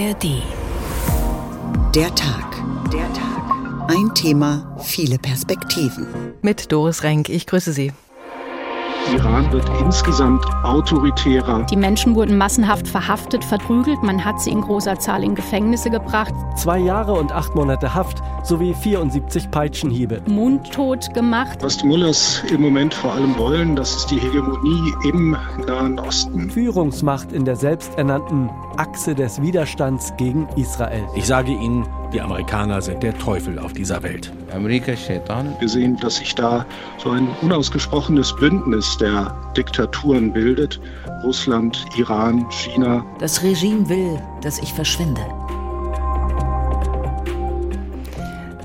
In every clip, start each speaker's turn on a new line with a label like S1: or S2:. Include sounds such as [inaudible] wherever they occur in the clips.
S1: ARD. Der Tag. Der Tag. Ein Thema, viele Perspektiven.
S2: Mit Doris Renk, ich grüße Sie.
S3: Iran wird insgesamt autoritärer.
S4: Die Menschen wurden massenhaft verhaftet, verprügelt. Man hat sie in großer Zahl in Gefängnisse gebracht.
S5: Zwei Jahre und acht Monate Haft sowie 74 Peitschenhiebe.
S4: Mundtot gemacht.
S3: Was die Mullahs im Moment vor allem wollen, das ist die Hegemonie im Nahen Osten.
S5: Führungsmacht in der selbsternannten Achse des Widerstands gegen Israel.
S6: Ich sage Ihnen, die Amerikaner sind der Teufel auf dieser Welt.
S3: Wir sehen, dass sich da so ein unausgesprochenes Bündnis der Diktaturen bildet. Russland, Iran, China.
S7: Das Regime will, dass ich verschwinde.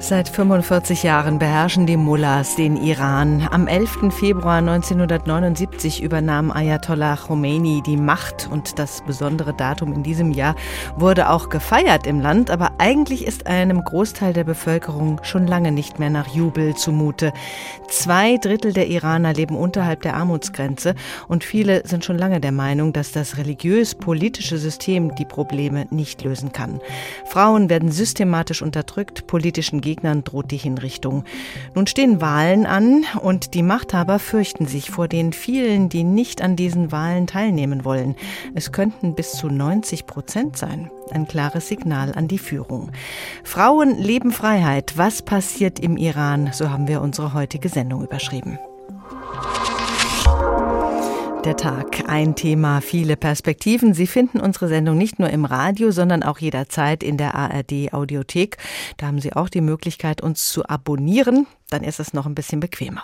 S2: Seit 45 Jahren beherrschen die Mullahs den Iran. Am 11. Februar 1979 übernahm Ayatollah Khomeini die Macht und das besondere Datum in diesem Jahr wurde auch gefeiert im Land, aber eigentlich ist einem Großteil der Bevölkerung schon lange nicht mehr nach Jubel zumute. Zwei Drittel der Iraner leben unterhalb der Armutsgrenze und viele sind schon lange der Meinung, dass das religiös-politische System die Probleme nicht lösen kann. Frauen werden systematisch unterdrückt, politischen Gegnern Gegnern droht die Hinrichtung. Nun stehen Wahlen an und die Machthaber fürchten sich vor den vielen, die nicht an diesen Wahlen teilnehmen wollen. Es könnten bis zu 90 Prozent sein. Ein klares Signal an die Führung. Frauen leben Freiheit. Was passiert im Iran? So haben wir unsere heutige Sendung überschrieben. Der Tag. Ein Thema, viele Perspektiven. Sie finden unsere Sendung nicht nur im Radio, sondern auch jederzeit in der ARD Audiothek. Da haben Sie auch die Möglichkeit, uns zu abonnieren. Dann ist es noch ein bisschen bequemer.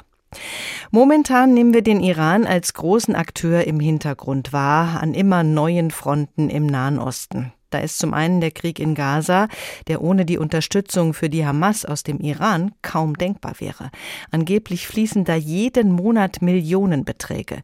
S2: Momentan nehmen wir den Iran als großen Akteur im Hintergrund wahr, an immer neuen Fronten im Nahen Osten. Da ist zum einen der Krieg in Gaza, der ohne die Unterstützung für die Hamas aus dem Iran kaum denkbar wäre. Angeblich fließen da jeden Monat Millionenbeträge.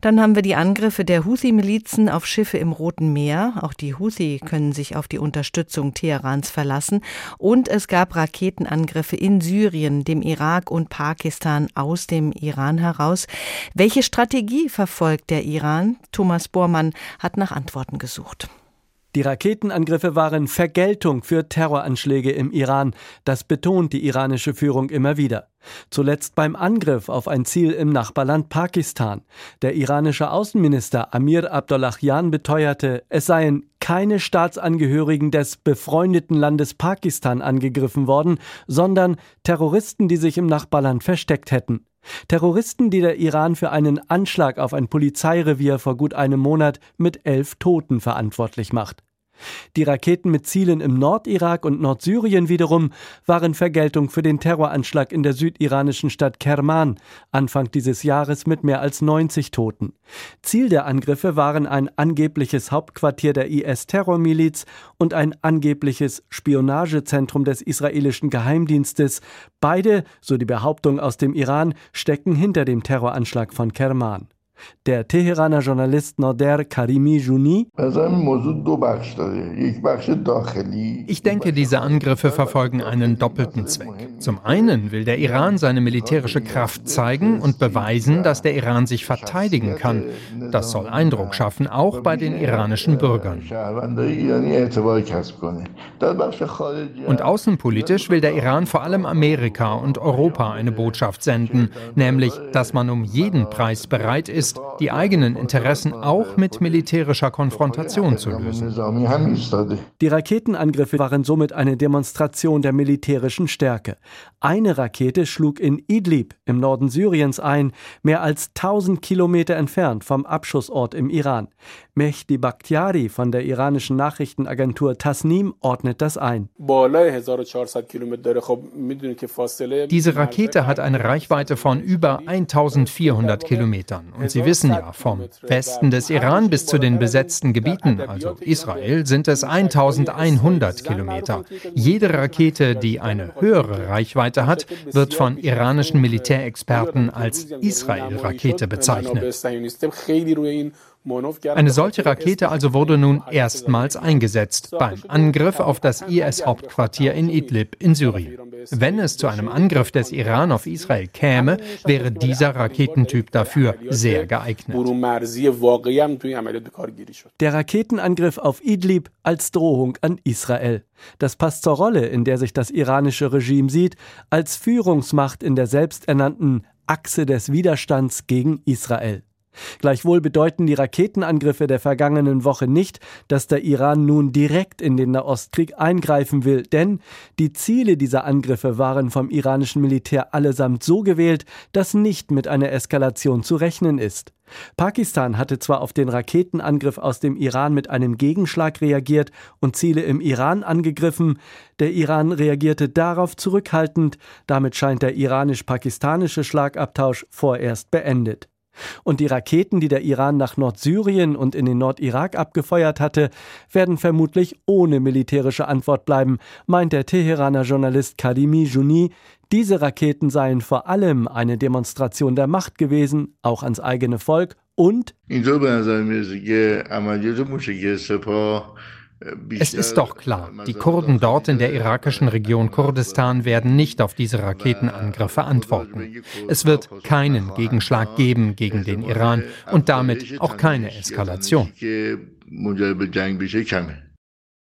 S2: Dann haben wir die Angriffe der Houthi-Milizen auf Schiffe im Roten Meer. Auch die Houthi können sich auf die Unterstützung Teherans verlassen. Und es gab Raketenangriffe in Syrien, dem Irak und Pakistan aus dem Iran heraus. Welche Strategie verfolgt der Iran? Thomas Bormann hat nach Antworten gesucht.
S5: Die Raketenangriffe waren Vergeltung für Terroranschläge im Iran. Das betont die iranische Führung immer wieder. Zuletzt beim Angriff auf ein Ziel im Nachbarland Pakistan. Der iranische Außenminister Amir Abdollahian beteuerte, es seien keine Staatsangehörigen des befreundeten Landes Pakistan angegriffen worden, sondern Terroristen, die sich im Nachbarland versteckt hätten. Terroristen, die der Iran für einen Anschlag auf ein Polizeirevier vor gut einem Monat mit elf Toten verantwortlich macht. Die Raketen mit Zielen im Nordirak und Nordsyrien wiederum waren Vergeltung für den Terroranschlag in der südiranischen Stadt Kerman Anfang dieses Jahres mit mehr als 90 Toten. Ziel der Angriffe waren ein angebliches Hauptquartier der IS-Terrormiliz und ein angebliches Spionagezentrum des israelischen Geheimdienstes. Beide, so die Behauptung aus dem Iran, stecken hinter dem Terroranschlag von Kerman. Der Teheraner Journalist Noder Karimi Juni
S8: Ich denke, diese Angriffe verfolgen einen doppelten Zweck. Zum einen will der Iran seine militärische Kraft zeigen und beweisen, dass der Iran sich verteidigen kann. Das soll Eindruck schaffen, auch bei den iranischen Bürgern. Und außenpolitisch will der Iran vor allem Amerika und Europa eine Botschaft senden, nämlich, dass man um jeden Preis bereit ist, ist, die eigenen Interessen auch mit militärischer Konfrontation zu lösen.
S5: Die Raketenangriffe waren somit eine Demonstration der militärischen Stärke. Eine Rakete schlug in Idlib im Norden Syriens ein, mehr als 1000 Kilometer entfernt vom Abschussort im Iran. Mehdi Bakhtiari von der iranischen Nachrichtenagentur Tasnim ordnet das ein.
S8: Diese Rakete hat eine Reichweite von über 1400 Kilometern und sie Sie wissen ja, vom Westen des Iran bis zu den besetzten Gebieten, also Israel, sind es 1100 Kilometer. Jede Rakete, die eine höhere Reichweite hat, wird von iranischen Militärexperten als Israel-Rakete bezeichnet. Eine solche Rakete also wurde nun erstmals eingesetzt beim Angriff auf das IS-Hauptquartier in Idlib in Syrien. Wenn es zu einem Angriff des Iran auf Israel käme, wäre dieser Raketentyp dafür sehr geeignet.
S5: Der Raketenangriff auf Idlib als Drohung an Israel. Das passt zur Rolle, in der sich das iranische Regime sieht, als Führungsmacht in der selbsternannten Achse des Widerstands gegen Israel. Gleichwohl bedeuten die Raketenangriffe der vergangenen Woche nicht, dass der Iran nun direkt in den Nahostkrieg eingreifen will, denn die Ziele dieser Angriffe waren vom iranischen Militär allesamt so gewählt, dass nicht mit einer Eskalation zu rechnen ist. Pakistan hatte zwar auf den Raketenangriff aus dem Iran mit einem Gegenschlag reagiert und Ziele im Iran angegriffen, der Iran reagierte darauf zurückhaltend, damit scheint der iranisch-pakistanische Schlagabtausch vorerst beendet. Und die Raketen, die der Iran nach Nordsyrien und in den Nordirak abgefeuert hatte, werden vermutlich ohne militärische Antwort bleiben, meint der Teheraner Journalist Kadimi Juni. Diese Raketen seien vor allem eine Demonstration der Macht gewesen, auch ans eigene Volk und
S8: es ist doch klar, die Kurden dort in der irakischen Region Kurdistan werden nicht auf diese Raketenangriffe antworten. Es wird keinen Gegenschlag geben gegen den Iran und damit auch keine Eskalation.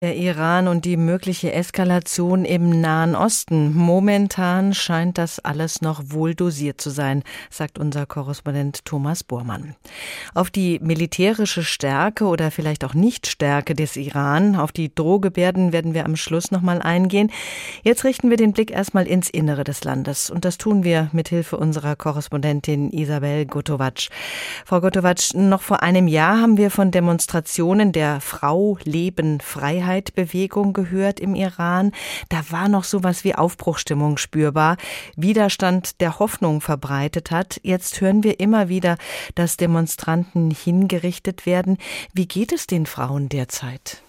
S2: Der Iran und die mögliche Eskalation im Nahen Osten. Momentan scheint das alles noch wohl dosiert zu sein, sagt unser Korrespondent Thomas Bormann. Auf die militärische Stärke oder vielleicht auch Nichtstärke des Iran, auf die Drohgebärden werden wir am Schluss nochmal eingehen. Jetzt richten wir den Blick erstmal ins Innere des Landes und das tun wir mit Hilfe unserer Korrespondentin Isabel Gotovac. Frau Gotovac, noch vor einem Jahr haben wir von Demonstrationen der Frau, Leben, Freiheit Freiheitbewegung gehört im Iran. Da war noch sowas wie Aufbruchstimmung spürbar, Widerstand der Hoffnung verbreitet hat. Jetzt hören wir immer wieder, dass Demonstranten hingerichtet werden. Wie geht es den Frauen derzeit?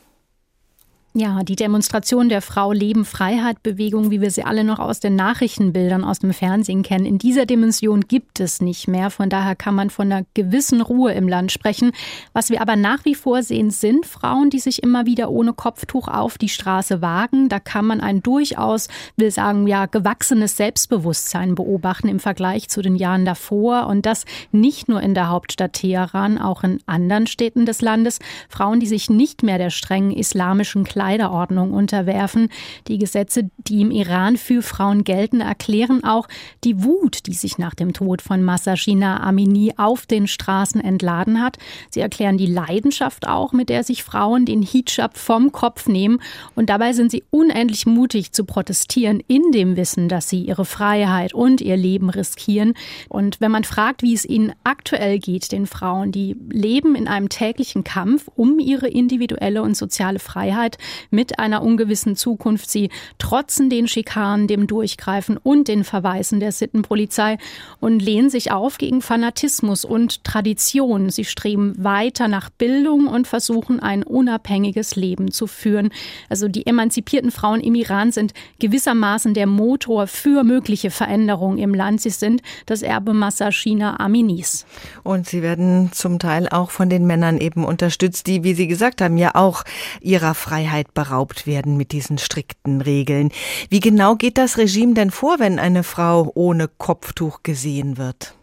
S4: Ja, die Demonstration der Frau Leben Freiheit Bewegung, wie wir sie alle noch aus den Nachrichtenbildern aus dem Fernsehen kennen, in dieser Dimension gibt es nicht mehr. Von daher kann man von einer gewissen Ruhe im Land sprechen. Was wir aber nach wie vor sehen, sind Frauen, die sich immer wieder ohne Kopftuch auf die Straße wagen. Da kann man ein durchaus, will sagen, ja, gewachsenes Selbstbewusstsein beobachten im Vergleich zu den Jahren davor. Und das nicht nur in der Hauptstadt Teheran, auch in anderen Städten des Landes. Frauen, die sich nicht mehr der strengen islamischen Kleidung Kleiderordnung unterwerfen. Die Gesetze, die im Iran für Frauen gelten, erklären auch die Wut, die sich nach dem Tod von Masashina Amini auf den Straßen entladen hat. Sie erklären die Leidenschaft auch, mit der sich Frauen den Hijab vom Kopf nehmen. Und dabei sind sie unendlich mutig zu protestieren, in dem Wissen, dass sie ihre Freiheit und ihr Leben riskieren. Und wenn man fragt, wie es ihnen aktuell geht, den Frauen, die leben in einem täglichen Kampf um ihre individuelle und soziale Freiheit, mit einer ungewissen Zukunft. Sie trotzen den Schikanen, dem Durchgreifen und den Verweisen der Sittenpolizei und lehnen sich auf gegen Fanatismus und Tradition. Sie streben weiter nach Bildung und versuchen ein unabhängiges Leben zu führen. Also die emanzipierten Frauen im Iran sind gewissermaßen der Motor für mögliche Veränderungen im Land. Sie sind das Erbe Massachina Aminis.
S2: Und sie werden zum Teil auch von den Männern eben unterstützt, die, wie Sie gesagt haben, ja auch ihrer Freiheit Freiheit beraubt werden mit diesen strikten Regeln. Wie genau geht das Regime denn vor, wenn eine Frau ohne Kopftuch gesehen wird?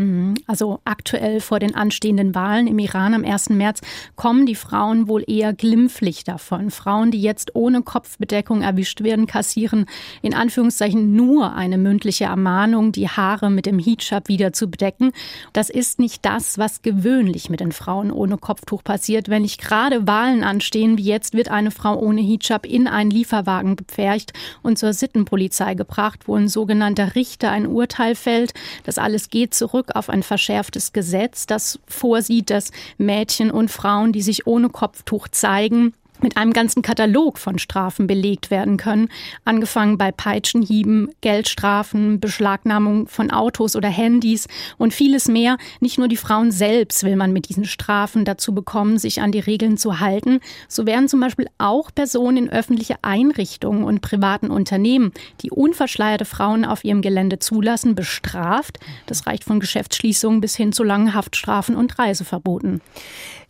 S4: Mhm. Also aktuell vor den anstehenden Wahlen im Iran am 1. März kommen die Frauen wohl eher glimpflich davon. Frauen, die jetzt ohne Kopfbedeckung erwischt werden, kassieren in Anführungszeichen nur eine mündliche Ermahnung, die Haare mit dem Hijab wieder zu bedecken. Das ist nicht das, was gewöhnlich mit den Frauen ohne Kopftuch passiert. Wenn nicht gerade Wahlen anstehen, wie jetzt, wird eine Frau ohne Hijab in einen Lieferwagen gepfercht und zur Sittenpolizei gebracht, wo ein sogenannter Richter ein Urteil fällt. Das alles geht zurück auf ein verschärftes Gesetz, das vorsieht, dass Mädchen und Frauen, die sich ohne Kopftuch zeigen, mit einem ganzen Katalog von Strafen belegt werden können, angefangen bei Peitschenhieben, Geldstrafen, Beschlagnahmung von Autos oder Handys und vieles mehr. Nicht nur die Frauen selbst will man mit diesen Strafen dazu bekommen, sich an die Regeln zu halten. So werden zum Beispiel auch Personen in öffentliche Einrichtungen und privaten Unternehmen, die unverschleierte Frauen auf ihrem Gelände zulassen, bestraft. Das reicht von Geschäftsschließungen bis hin zu langen Haftstrafen und Reiseverboten.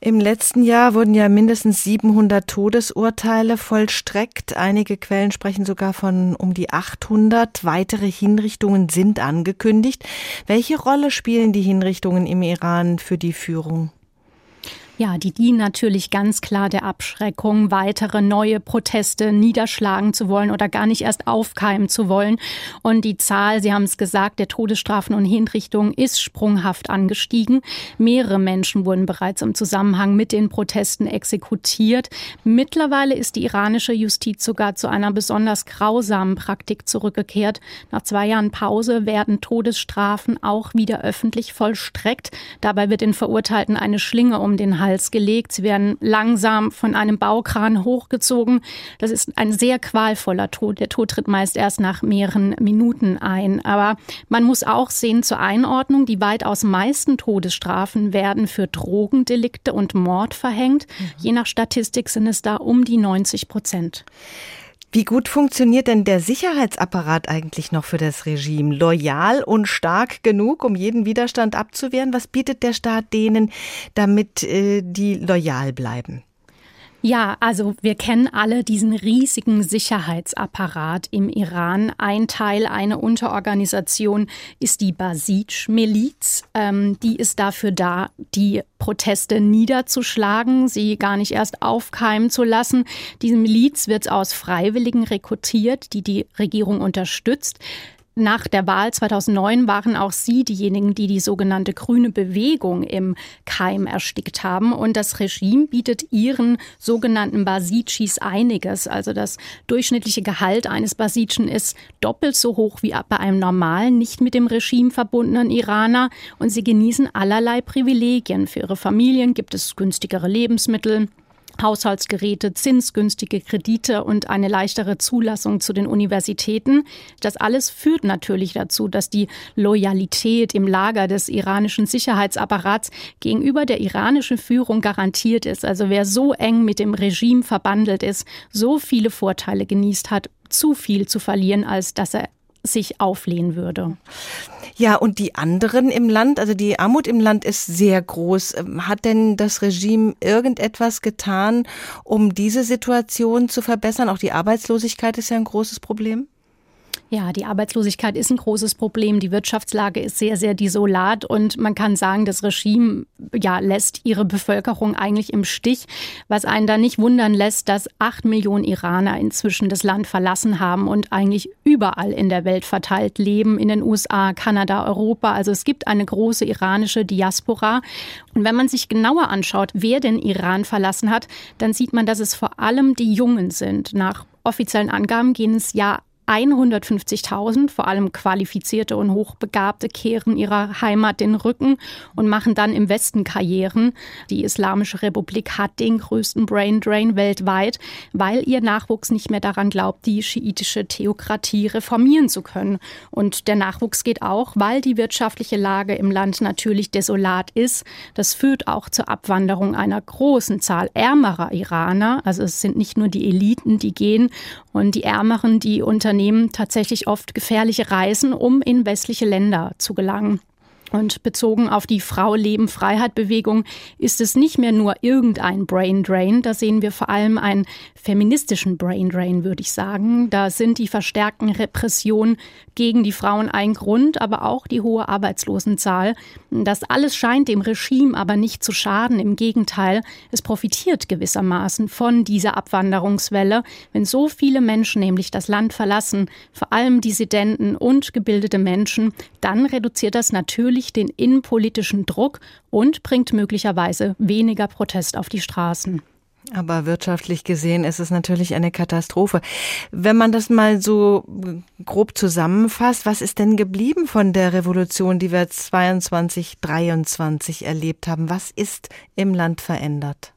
S2: Im letzten Jahr wurden ja mindestens 700 Todesurteile vollstreckt. Einige Quellen sprechen sogar von um die 800. Weitere Hinrichtungen sind angekündigt. Welche Rolle spielen die Hinrichtungen im Iran für die Führung?
S4: Ja, die dienen natürlich ganz klar der Abschreckung, weitere neue Proteste niederschlagen zu wollen oder gar nicht erst aufkeimen zu wollen. Und die Zahl, Sie haben es gesagt, der Todesstrafen und Hinrichtungen ist sprunghaft angestiegen. Mehrere Menschen wurden bereits im Zusammenhang mit den Protesten exekutiert. Mittlerweile ist die iranische Justiz sogar zu einer besonders grausamen Praktik zurückgekehrt. Nach zwei Jahren Pause werden Todesstrafen auch wieder öffentlich vollstreckt. Dabei wird den Verurteilten eine Schlinge um den Hals Hals gelegt. Sie werden langsam von einem Baukran hochgezogen. Das ist ein sehr qualvoller Tod. Der Tod tritt meist erst nach mehreren Minuten ein. Aber man muss auch sehen zur Einordnung, die weitaus meisten Todesstrafen werden für Drogendelikte und Mord verhängt. Mhm. Je nach Statistik sind es da um die 90 Prozent.
S2: Wie gut funktioniert denn der Sicherheitsapparat eigentlich noch für das Regime? Loyal und stark genug, um jeden Widerstand abzuwehren? Was bietet der Staat denen, damit äh, die loyal bleiben?
S4: Ja, also wir kennen alle diesen riesigen Sicherheitsapparat im Iran. Ein Teil, eine Unterorganisation ist die Basij-Miliz. Ähm, die ist dafür da, die Proteste niederzuschlagen, sie gar nicht erst aufkeimen zu lassen. Diese Miliz wird aus Freiwilligen rekrutiert, die die Regierung unterstützt. Nach der Wahl 2009 waren auch Sie diejenigen, die die sogenannte grüne Bewegung im Keim erstickt haben. Und das Regime bietet ihren sogenannten Basitschis einiges. Also das durchschnittliche Gehalt eines Basitschen ist doppelt so hoch wie bei einem normalen, nicht mit dem Regime verbundenen Iraner. Und sie genießen allerlei Privilegien. Für ihre Familien gibt es günstigere Lebensmittel. Haushaltsgeräte, zinsgünstige Kredite und eine leichtere Zulassung zu den Universitäten. Das alles führt natürlich dazu, dass die Loyalität im Lager des iranischen Sicherheitsapparats gegenüber der iranischen Führung garantiert ist. Also wer so eng mit dem Regime verbandelt ist, so viele Vorteile genießt hat, zu viel zu verlieren, als dass er sich auflehnen würde.
S2: Ja, und die anderen im Land, also die Armut im Land ist sehr groß. Ähm, hat denn das Regime irgendetwas getan, um diese Situation zu verbessern? Auch die Arbeitslosigkeit ist ja ein großes Problem.
S4: Ja, die Arbeitslosigkeit ist ein großes Problem. Die Wirtschaftslage ist sehr, sehr desolat und man kann sagen, das Regime ja, lässt ihre Bevölkerung eigentlich im Stich, was einen da nicht wundern lässt, dass acht Millionen Iraner inzwischen das Land verlassen haben und eigentlich überall in der Welt verteilt leben, in den USA, Kanada, Europa. Also es gibt eine große iranische Diaspora. Und wenn man sich genauer anschaut, wer den Iran verlassen hat, dann sieht man, dass es vor allem die Jungen sind. Nach offiziellen Angaben gehen es ja 150.000, vor allem qualifizierte und Hochbegabte, kehren ihrer Heimat den Rücken und machen dann im Westen Karrieren. Die Islamische Republik hat den größten Brain Drain weltweit, weil ihr Nachwuchs nicht mehr daran glaubt, die schiitische Theokratie reformieren zu können. Und der Nachwuchs geht auch, weil die wirtschaftliche Lage im Land natürlich desolat ist. Das führt auch zur Abwanderung einer großen Zahl ärmerer Iraner. Also es sind nicht nur die Eliten, die gehen und die Ärmeren, die Unternehmen unternehmen tatsächlich oft gefährliche Reisen, um in westliche Länder zu gelangen. Und bezogen auf die Frau Leben Freiheit Bewegung ist es nicht mehr nur irgendein Brain Drain, da sehen wir vor allem einen feministischen Brain Drain, würde ich sagen. Da sind die verstärkten Repressionen gegen die Frauen ein Grund, aber auch die hohe Arbeitslosenzahl. Das alles scheint dem Regime aber nicht zu schaden. Im Gegenteil, es profitiert gewissermaßen von dieser Abwanderungswelle, wenn so viele Menschen nämlich das Land verlassen, vor allem Dissidenten und gebildete Menschen, dann reduziert das natürlich natürlich den innenpolitischen Druck und bringt möglicherweise weniger Protest auf die Straßen.
S2: Aber wirtschaftlich gesehen ist es natürlich eine Katastrophe. Wenn man das mal so grob zusammenfasst, was ist denn geblieben von der Revolution, die wir 22, 23 erlebt haben? Was ist im Land verändert?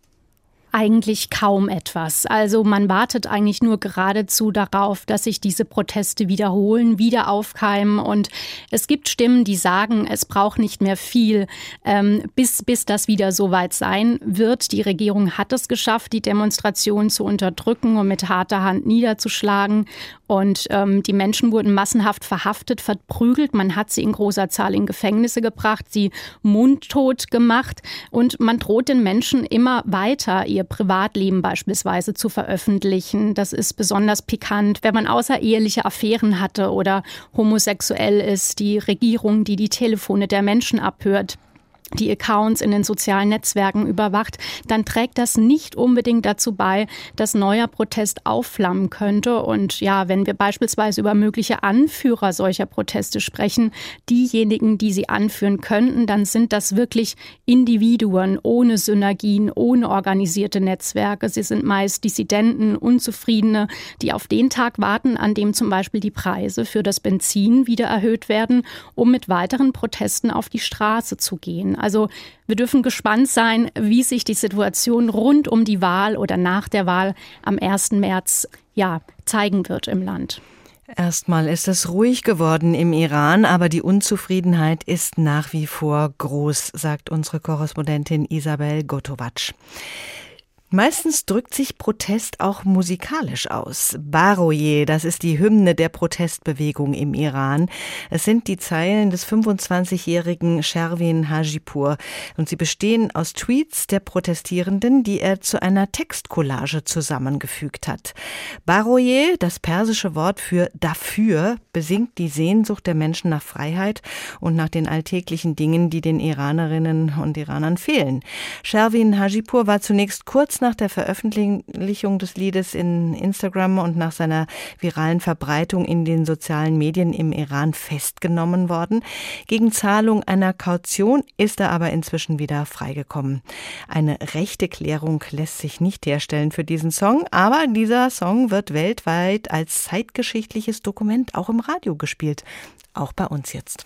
S4: Eigentlich kaum etwas. Also man wartet eigentlich nur geradezu darauf, dass sich diese Proteste wiederholen, wieder aufkeimen. Und es gibt Stimmen, die sagen, es braucht nicht mehr viel, ähm, bis, bis das wieder so weit sein wird. Die Regierung hat es geschafft, die Demonstration zu unterdrücken und mit harter Hand niederzuschlagen. Und ähm, die Menschen wurden massenhaft verhaftet, verprügelt. Man hat sie in großer Zahl in Gefängnisse gebracht, sie mundtot gemacht. Und man droht den Menschen immer weiter, ihr Privatleben beispielsweise zu veröffentlichen. Das ist besonders pikant, wenn man außereheliche Affären hatte oder homosexuell ist. Die Regierung, die die Telefone der Menschen abhört die Accounts in den sozialen Netzwerken überwacht, dann trägt das nicht unbedingt dazu bei, dass neuer Protest aufflammen könnte. Und ja, wenn wir beispielsweise über mögliche Anführer solcher Proteste sprechen, diejenigen, die sie anführen könnten, dann sind das wirklich Individuen ohne Synergien, ohne organisierte Netzwerke. Sie sind meist Dissidenten, Unzufriedene, die auf den Tag warten, an dem zum Beispiel die Preise für das Benzin wieder erhöht werden, um mit weiteren Protesten auf die Straße zu gehen. Also wir dürfen gespannt sein, wie sich die Situation rund um die Wahl oder nach der Wahl am 1. März ja, zeigen wird im Land.
S2: Erstmal ist es ruhig geworden im Iran, aber die Unzufriedenheit ist nach wie vor groß, sagt unsere Korrespondentin Isabel Gotowatsch. Meistens drückt sich Protest auch musikalisch aus. Baroye, das ist die Hymne der Protestbewegung im Iran. Es sind die Zeilen des 25-jährigen Sherwin Hajipur und sie bestehen aus Tweets der Protestierenden, die er zu einer Textcollage zusammengefügt hat. Baroye, das persische Wort für dafür, besingt die Sehnsucht der Menschen nach Freiheit und nach den alltäglichen Dingen, die den Iranerinnen und Iranern fehlen. Sherwin Hajipur war zunächst kurz nach der Veröffentlichung des Liedes in Instagram und nach seiner viralen Verbreitung in den sozialen Medien im Iran festgenommen worden. Gegen Zahlung einer Kaution ist er aber inzwischen wieder freigekommen. Eine rechte Klärung lässt sich nicht herstellen für diesen Song, aber dieser Song wird weltweit als zeitgeschichtliches Dokument auch im Radio gespielt. Auch bei uns jetzt.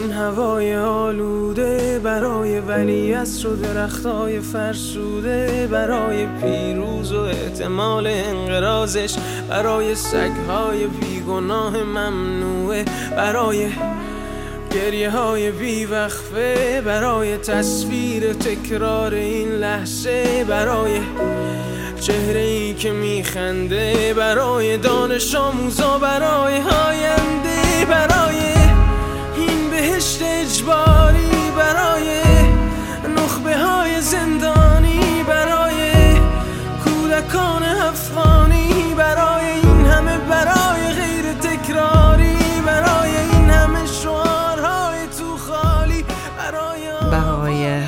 S2: این هوای آلوده برای ولی و درختای فرسوده برای پیروز و احتمال انقرازش برای سگهای بیگناه ممنوعه برای گریه های بیوقفه برای تصویر تکرار این لحظه برای چهره ای که میخنده برای دانش آموزا برای آینده برای بهشت اجباری برای نخبه های زندانی برای کودکان افغانی برای این همه برای غیر تکراری برای این همه شعارهای تو خالی برای برای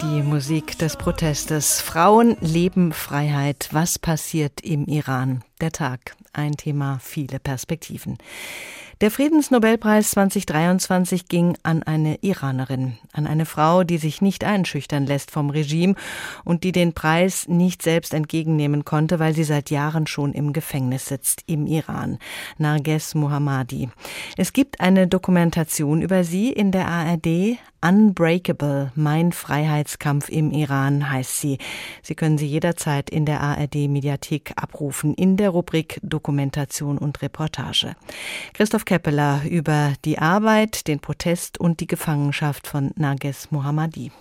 S2: die Musik des Protestes. Frauen, Leben, Freiheit. Was passiert im Iran? Der Tag. Ein Thema, viele Perspektiven. Der Friedensnobelpreis 2023 ging an eine Iranerin, an eine Frau, die sich nicht einschüchtern lässt vom Regime und die den Preis nicht selbst entgegennehmen konnte, weil sie seit Jahren schon im Gefängnis sitzt im Iran. Narges Mohammadi. Es gibt eine Dokumentation über sie in der ARD. Unbreakable, mein Freiheitskampf im Iran heißt sie. Sie können sie jederzeit in der ARD Mediathek abrufen in der Rubrik Dokumentation und Reportage. Christoph Keppeler über die Arbeit, den Protest und die Gefangenschaft von Nages Mohammadi.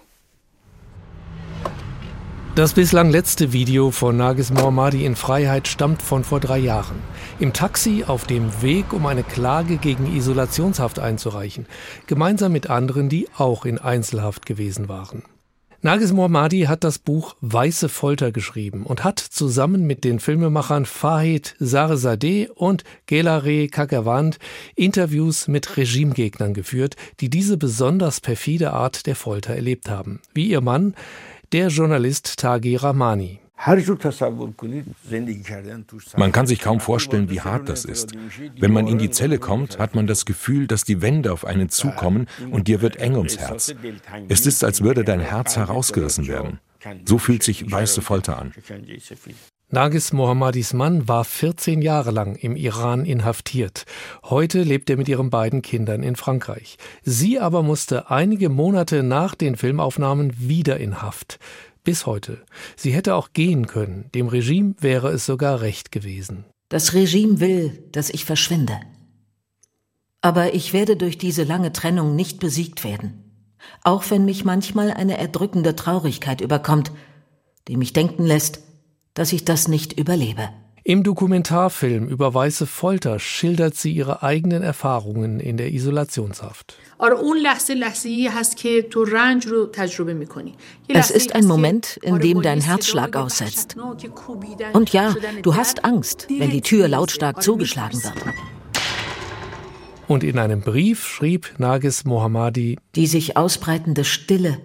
S6: Das bislang letzte Video von Nagis Mohammadi in Freiheit stammt von vor drei Jahren. Im Taxi auf dem Weg, um eine Klage gegen Isolationshaft einzureichen, gemeinsam mit anderen, die auch in Einzelhaft gewesen waren. Nagis Mohammadi hat das Buch Weiße Folter geschrieben und hat zusammen mit den Filmemachern Fahid Sarezadeh und Gelare Kakavand Interviews mit Regimegegnern geführt, die diese besonders perfide Art der Folter erlebt haben. Wie ihr Mann, der Journalist Tagi Rahmani.
S9: Man kann sich kaum vorstellen, wie hart das ist. Wenn man in die Zelle kommt, hat man das Gefühl, dass die Wände auf einen zukommen und dir wird eng ums Herz. Es ist, als würde dein Herz herausgerissen werden. So fühlt sich weiße Folter an.
S6: Nagis Mohammadis Mann war 14 Jahre lang im Iran inhaftiert. Heute lebt er mit ihren beiden Kindern in Frankreich. Sie aber musste einige Monate nach den Filmaufnahmen wieder in Haft. Bis heute. Sie hätte auch gehen können. Dem Regime wäre es sogar recht gewesen.
S7: Das Regime will, dass ich verschwinde. Aber ich werde durch diese lange Trennung nicht besiegt werden. Auch wenn mich manchmal eine erdrückende Traurigkeit überkommt, die mich denken lässt, dass ich das nicht überlebe.
S6: Im Dokumentarfilm über weiße Folter schildert sie ihre eigenen Erfahrungen in der Isolationshaft.
S7: Es ist ein Moment, in dem dein Herzschlag aussetzt. Und ja, du hast Angst, wenn die Tür lautstark zugeschlagen wird.
S6: Und in einem Brief schrieb Nagis Mohammadi:
S7: Die sich ausbreitende Stille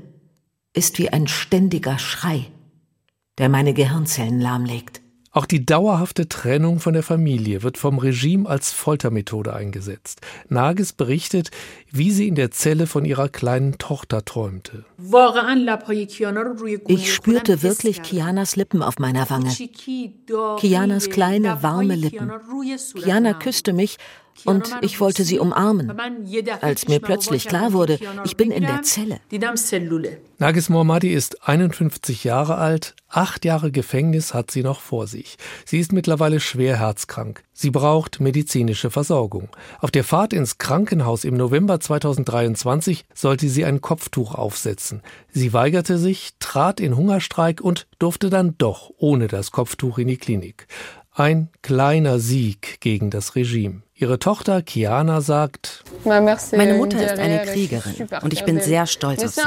S7: ist wie ein ständiger Schrei, der meine Gehirnzellen lahmlegt.
S6: Auch die dauerhafte Trennung von der Familie wird vom Regime als Foltermethode eingesetzt. Nagis berichtet, wie sie in der Zelle von ihrer kleinen Tochter träumte.
S7: Ich spürte wirklich Kianas Lippen auf meiner Wange. Kianas kleine, warme Lippen. Kiana küsste mich und ich wollte sie umarmen, als mir plötzlich klar wurde, ich bin in der Zelle.
S6: Nagis Mohammadi ist 51 Jahre alt, acht Jahre Gefängnis hat sie noch vor sich. Sie ist mittlerweile schwer herzkrank. Sie braucht medizinische Versorgung. Auf der Fahrt ins Krankenhaus im November 2023 sollte sie ein Kopftuch aufsetzen. Sie weigerte sich, trat in Hungerstreik und durfte dann doch ohne das Kopftuch in die Klinik. Ein kleiner Sieg gegen das Regime. Ihre Tochter Kiana sagt,
S10: meine Mutter ist eine Kriegerin und ich bin sehr stolz auf sie.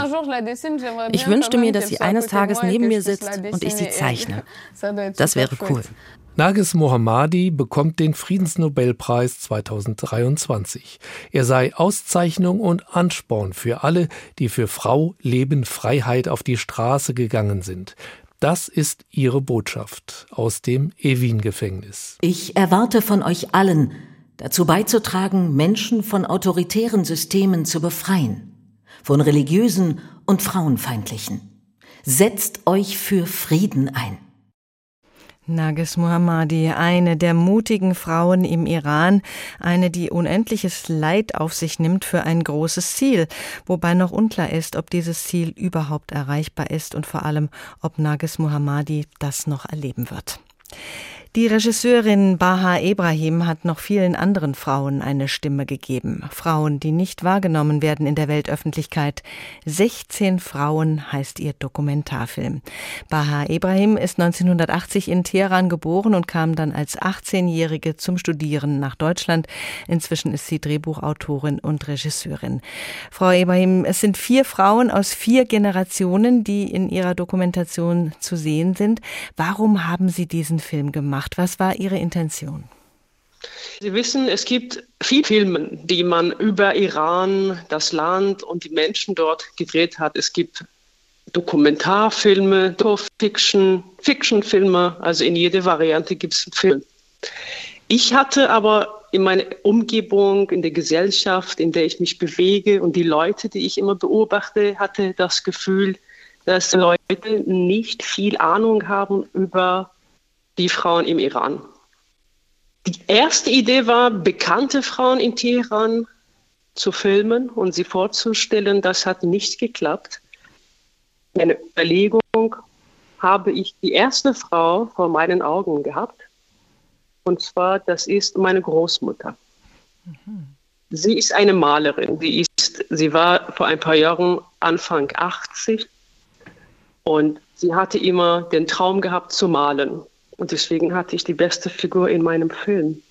S10: Ich wünschte mir, dass sie eines Tages neben mir sitzt und ich sie zeichne. [laughs] Das wäre cool.
S6: Nagis Mohammadi bekommt den Friedensnobelpreis 2023. Er sei Auszeichnung und Ansporn für alle, die für Frau, Leben, Freiheit auf die Straße gegangen sind. Das ist ihre Botschaft aus dem Evin-Gefängnis.
S7: Ich erwarte von euch allen, dazu beizutragen, Menschen von autoritären Systemen zu befreien, von religiösen und frauenfeindlichen. Setzt euch für Frieden ein.
S2: Nagis Muhammadi, eine der mutigen Frauen im Iran, eine, die unendliches Leid auf sich nimmt für ein großes Ziel, wobei noch unklar ist, ob dieses Ziel überhaupt erreichbar ist und vor allem, ob Nagis Muhammadi das noch erleben wird. Die Regisseurin Baha Ibrahim hat noch vielen anderen Frauen eine Stimme gegeben. Frauen, die nicht wahrgenommen werden in der Weltöffentlichkeit. 16 Frauen heißt ihr Dokumentarfilm. Baha Ibrahim ist 1980 in Teheran geboren und kam dann als 18-Jährige zum Studieren nach Deutschland. Inzwischen ist sie Drehbuchautorin und Regisseurin. Frau Ibrahim, es sind vier Frauen aus vier Generationen, die in ihrer Dokumentation zu sehen sind. Warum haben Sie diesen Film gemacht? Gemacht. Was war Ihre Intention?
S11: Sie wissen, es gibt viele Filme, die man über Iran, das Land und die Menschen dort gedreht hat. Es gibt Dokumentarfilme, Fiction, Fictionfilme, also in jeder Variante gibt es einen Film. Ich hatte aber in meiner Umgebung, in der Gesellschaft, in der ich mich bewege und die Leute, die ich immer beobachte, hatte das Gefühl, dass Leute nicht viel Ahnung haben über die Frauen im Iran. Die erste Idee war, bekannte Frauen in Teheran zu filmen und sie vorzustellen. Das hat nicht geklappt. Eine Überlegung habe ich die erste Frau vor meinen Augen gehabt. Und zwar, das ist meine Großmutter. Mhm. Sie ist eine Malerin. Sie, ist, sie war vor ein paar Jahren Anfang 80 und sie hatte immer den Traum gehabt zu malen. Und deswegen hatte ich die beste Figur in meinem Film.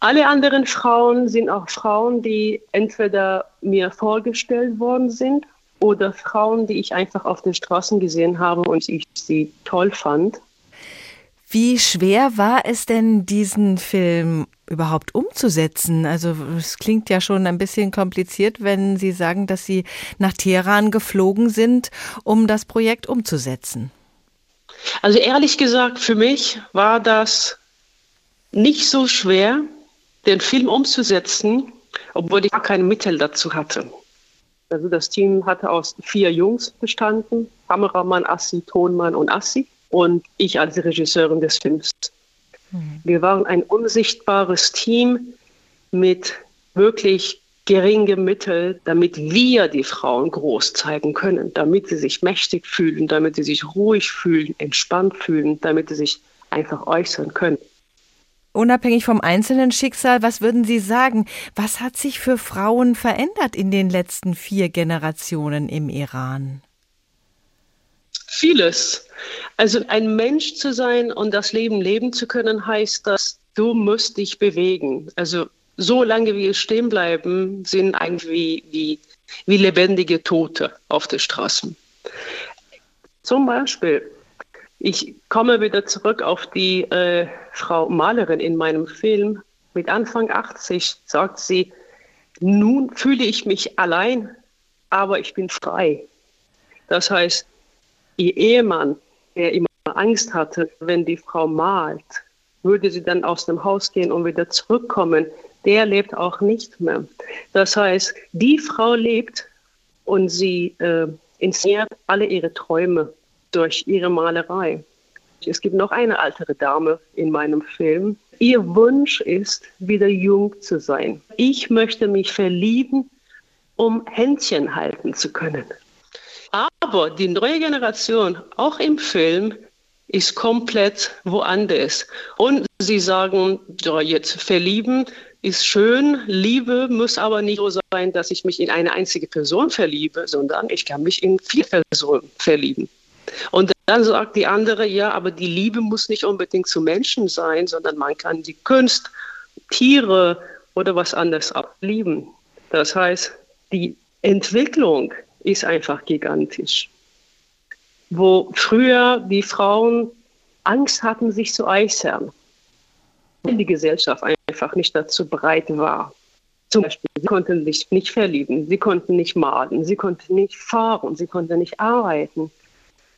S11: Alle anderen Frauen sind auch Frauen, die entweder mir vorgestellt worden sind oder Frauen, die ich einfach auf den Straßen gesehen habe und ich sie toll fand.
S2: Wie schwer war es denn, diesen Film überhaupt umzusetzen? Also es klingt ja schon ein bisschen kompliziert, wenn Sie sagen, dass Sie nach Teheran geflogen sind, um das Projekt umzusetzen.
S11: Also ehrlich gesagt, für mich war das nicht so schwer, den Film umzusetzen, obwohl ich gar keine Mittel dazu hatte. Also das Team hatte aus vier Jungs bestanden, Kameramann, Assi, Tonmann und Assi und ich als Regisseurin des Films. Mhm. Wir waren ein unsichtbares Team mit wirklich geringem Mittel, damit wir die Frauen groß zeigen können, damit sie sich mächtig fühlen, damit sie sich ruhig fühlen, entspannt fühlen, damit sie sich einfach äußern können.
S2: Unabhängig vom einzelnen Schicksal, was würden Sie sagen? Was hat sich für Frauen verändert in den letzten vier Generationen im Iran?
S11: Vieles. Also ein Mensch zu sein und das Leben leben zu können, heißt, dass du musst dich bewegen. Also so lange wir stehen bleiben, sind eigentlich wie, wie, wie lebendige Tote auf den Straßen. Zum Beispiel, ich komme wieder zurück auf die äh, Frau Malerin in meinem Film. Mit Anfang 80 sagt sie, nun fühle ich mich allein, aber ich bin frei. Das heißt, ihr Ehemann, der immer Angst hatte, wenn die Frau malt, würde sie dann aus dem Haus gehen und wieder zurückkommen. Der lebt auch nicht mehr. Das heißt, die Frau lebt und sie äh, inszeniert alle ihre Träume durch ihre Malerei. Es gibt noch eine ältere Dame in meinem Film. Ihr Wunsch ist, wieder jung zu sein. Ich möchte mich verlieben, um Händchen halten zu können. Aber die neue Generation, auch im Film, ist komplett woanders. Und sie sagen, ja, jetzt verlieben ist schön, Liebe muss aber nicht so sein, dass ich mich in eine einzige Person verliebe, sondern ich kann mich in vier Personen verlieben. Und dann sagt die andere, ja, aber die Liebe muss nicht unbedingt zu Menschen sein, sondern man kann die Kunst, Tiere oder was anderes ablieben. Das heißt, die Entwicklung ist einfach gigantisch. Wo früher die Frauen Angst hatten, sich zu äußern, die Gesellschaft einfach nicht dazu bereit war. Zum Beispiel, sie konnten sich nicht verlieben, sie konnten nicht malen, sie konnten nicht fahren, sie konnten nicht arbeiten.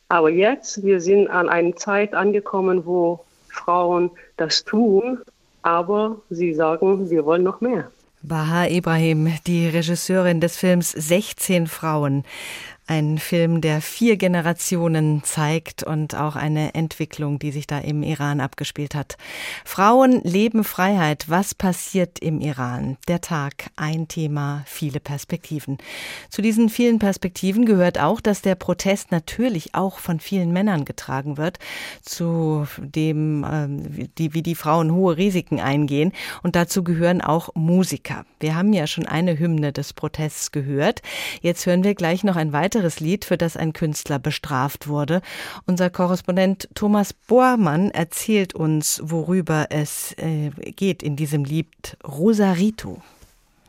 S11: Aber jetzt, wir sind an einer Zeit angekommen, wo Frauen das tun, aber sie sagen, wir wollen noch mehr.
S2: Baha Ibrahim, die Regisseurin des Films 16 Frauen. Ein Film, der vier Generationen zeigt und auch eine Entwicklung, die sich da im Iran abgespielt hat. Frauen leben Freiheit. Was passiert im Iran? Der Tag, ein Thema, viele Perspektiven. Zu diesen vielen Perspektiven gehört auch, dass der Protest natürlich auch von vielen Männern getragen wird, zu dem, äh, die, wie die Frauen hohe Risiken eingehen. Und dazu gehören auch Musiker. Wir haben ja schon eine Hymne des Protests gehört. Jetzt hören wir gleich noch ein weiteres weiteres Lied, für das ein Künstler bestraft wurde. Unser Korrespondent Thomas Bohrmann erzählt uns, worüber es äh, geht in diesem Lied Rosarito.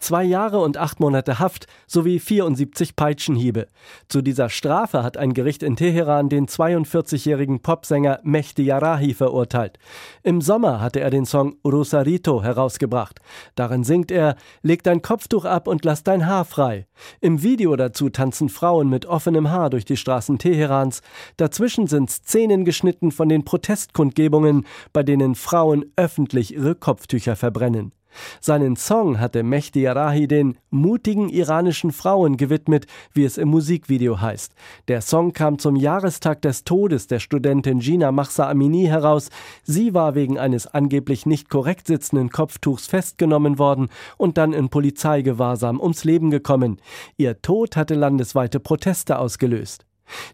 S5: Zwei Jahre und acht Monate Haft sowie 74 Peitschenhiebe. Zu dieser Strafe hat ein Gericht in Teheran den 42-jährigen Popsänger Mehdi Yarahi verurteilt. Im Sommer hatte er den Song Rosarito herausgebracht. Darin singt er, leg dein Kopftuch ab und lass dein Haar frei. Im Video dazu tanzen Frauen mit offenem Haar durch die Straßen Teherans. Dazwischen sind Szenen geschnitten von den Protestkundgebungen, bei denen Frauen öffentlich ihre Kopftücher verbrennen. Seinen Song hatte Mehdi Arahi den mutigen iranischen Frauen gewidmet, wie es im Musikvideo heißt. Der Song kam zum Jahrestag des Todes der Studentin Gina Mahsa Amini heraus. Sie war wegen eines angeblich nicht korrekt sitzenden Kopftuchs festgenommen worden und dann in Polizeigewahrsam ums Leben gekommen. Ihr Tod hatte landesweite Proteste ausgelöst.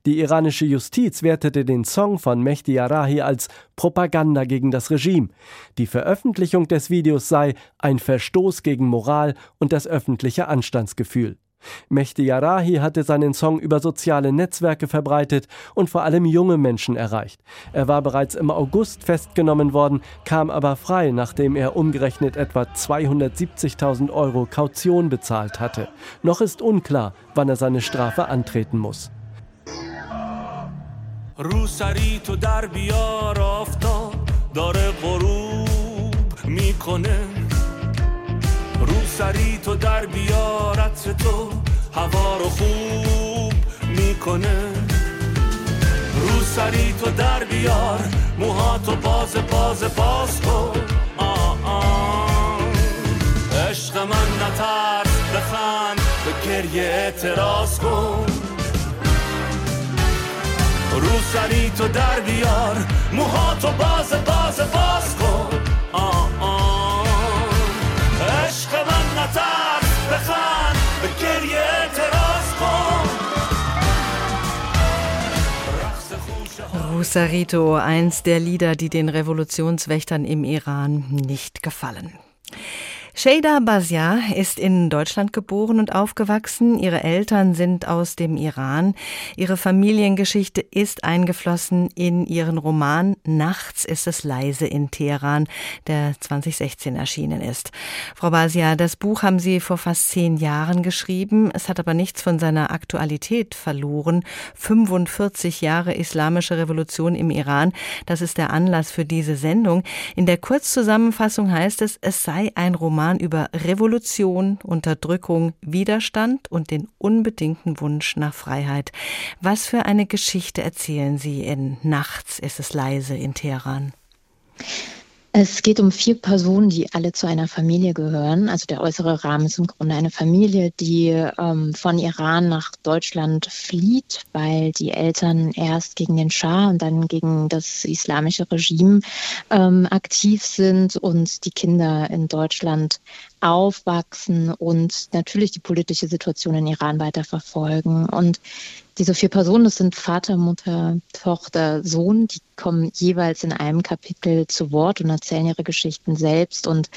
S5: Die iranische Justiz wertete den Song von Mehdi Arahi als Propaganda gegen das Regime. Die Veröffentlichung des Videos sei ein Verstoß gegen Moral und das öffentliche Anstandsgefühl. Mehdi Yarahi hatte seinen Song über soziale Netzwerke verbreitet und vor allem junge Menschen erreicht. Er war bereits im August festgenommen worden, kam aber frei, nachdem er umgerechnet etwa 270.000 Euro Kaution bezahlt hatte. Noch ist unklar, wann er seine Strafe antreten muss.
S12: رو سری تو در بیار آفتاب داره غروب می‌کنه. رو سری تو در بیارت تو هوا رو خوب می‌کنه. رو سری تو در بیار موهاتو باز باز باز کن. عشق من نترس بخند به گریه اعتراض کن. رو سری تو در بیار موهاتو باز باز باز کن آه آه عشق من نترس بخند به گریه اعتراض کن
S2: Rusarito, eins der Lieder, die den Revolutionswächtern im Iran nicht gefallen. Sheida Bazia ist in Deutschland geboren und aufgewachsen. Ihre Eltern sind aus dem Iran. Ihre Familiengeschichte ist eingeflossen in ihren Roman Nachts ist es leise in Teheran, der 2016 erschienen ist. Frau Bazia, das Buch haben Sie vor fast zehn Jahren geschrieben. Es hat aber nichts von seiner Aktualität verloren. 45 Jahre islamische Revolution im Iran. Das ist der Anlass für diese Sendung. In der Kurzzusammenfassung heißt es, es sei ein Roman Roman über Revolution, Unterdrückung, Widerstand und den unbedingten Wunsch nach Freiheit. Was für eine Geschichte erzählen Sie in Nachts ist es leise in Teheran?
S13: Es geht um vier Personen, die alle zu einer Familie gehören. Also der äußere Rahmen ist im Grunde eine Familie, die ähm, von Iran nach Deutschland flieht, weil die Eltern erst gegen den Schah und dann gegen das islamische Regime ähm, aktiv sind und die Kinder in Deutschland aufwachsen und natürlich die politische Situation in Iran weiter verfolgen. Und diese vier Personen, das sind Vater, Mutter, Tochter, Sohn, die kommen jeweils in einem Kapitel zu Wort und erzählen ihre Geschichten selbst. Und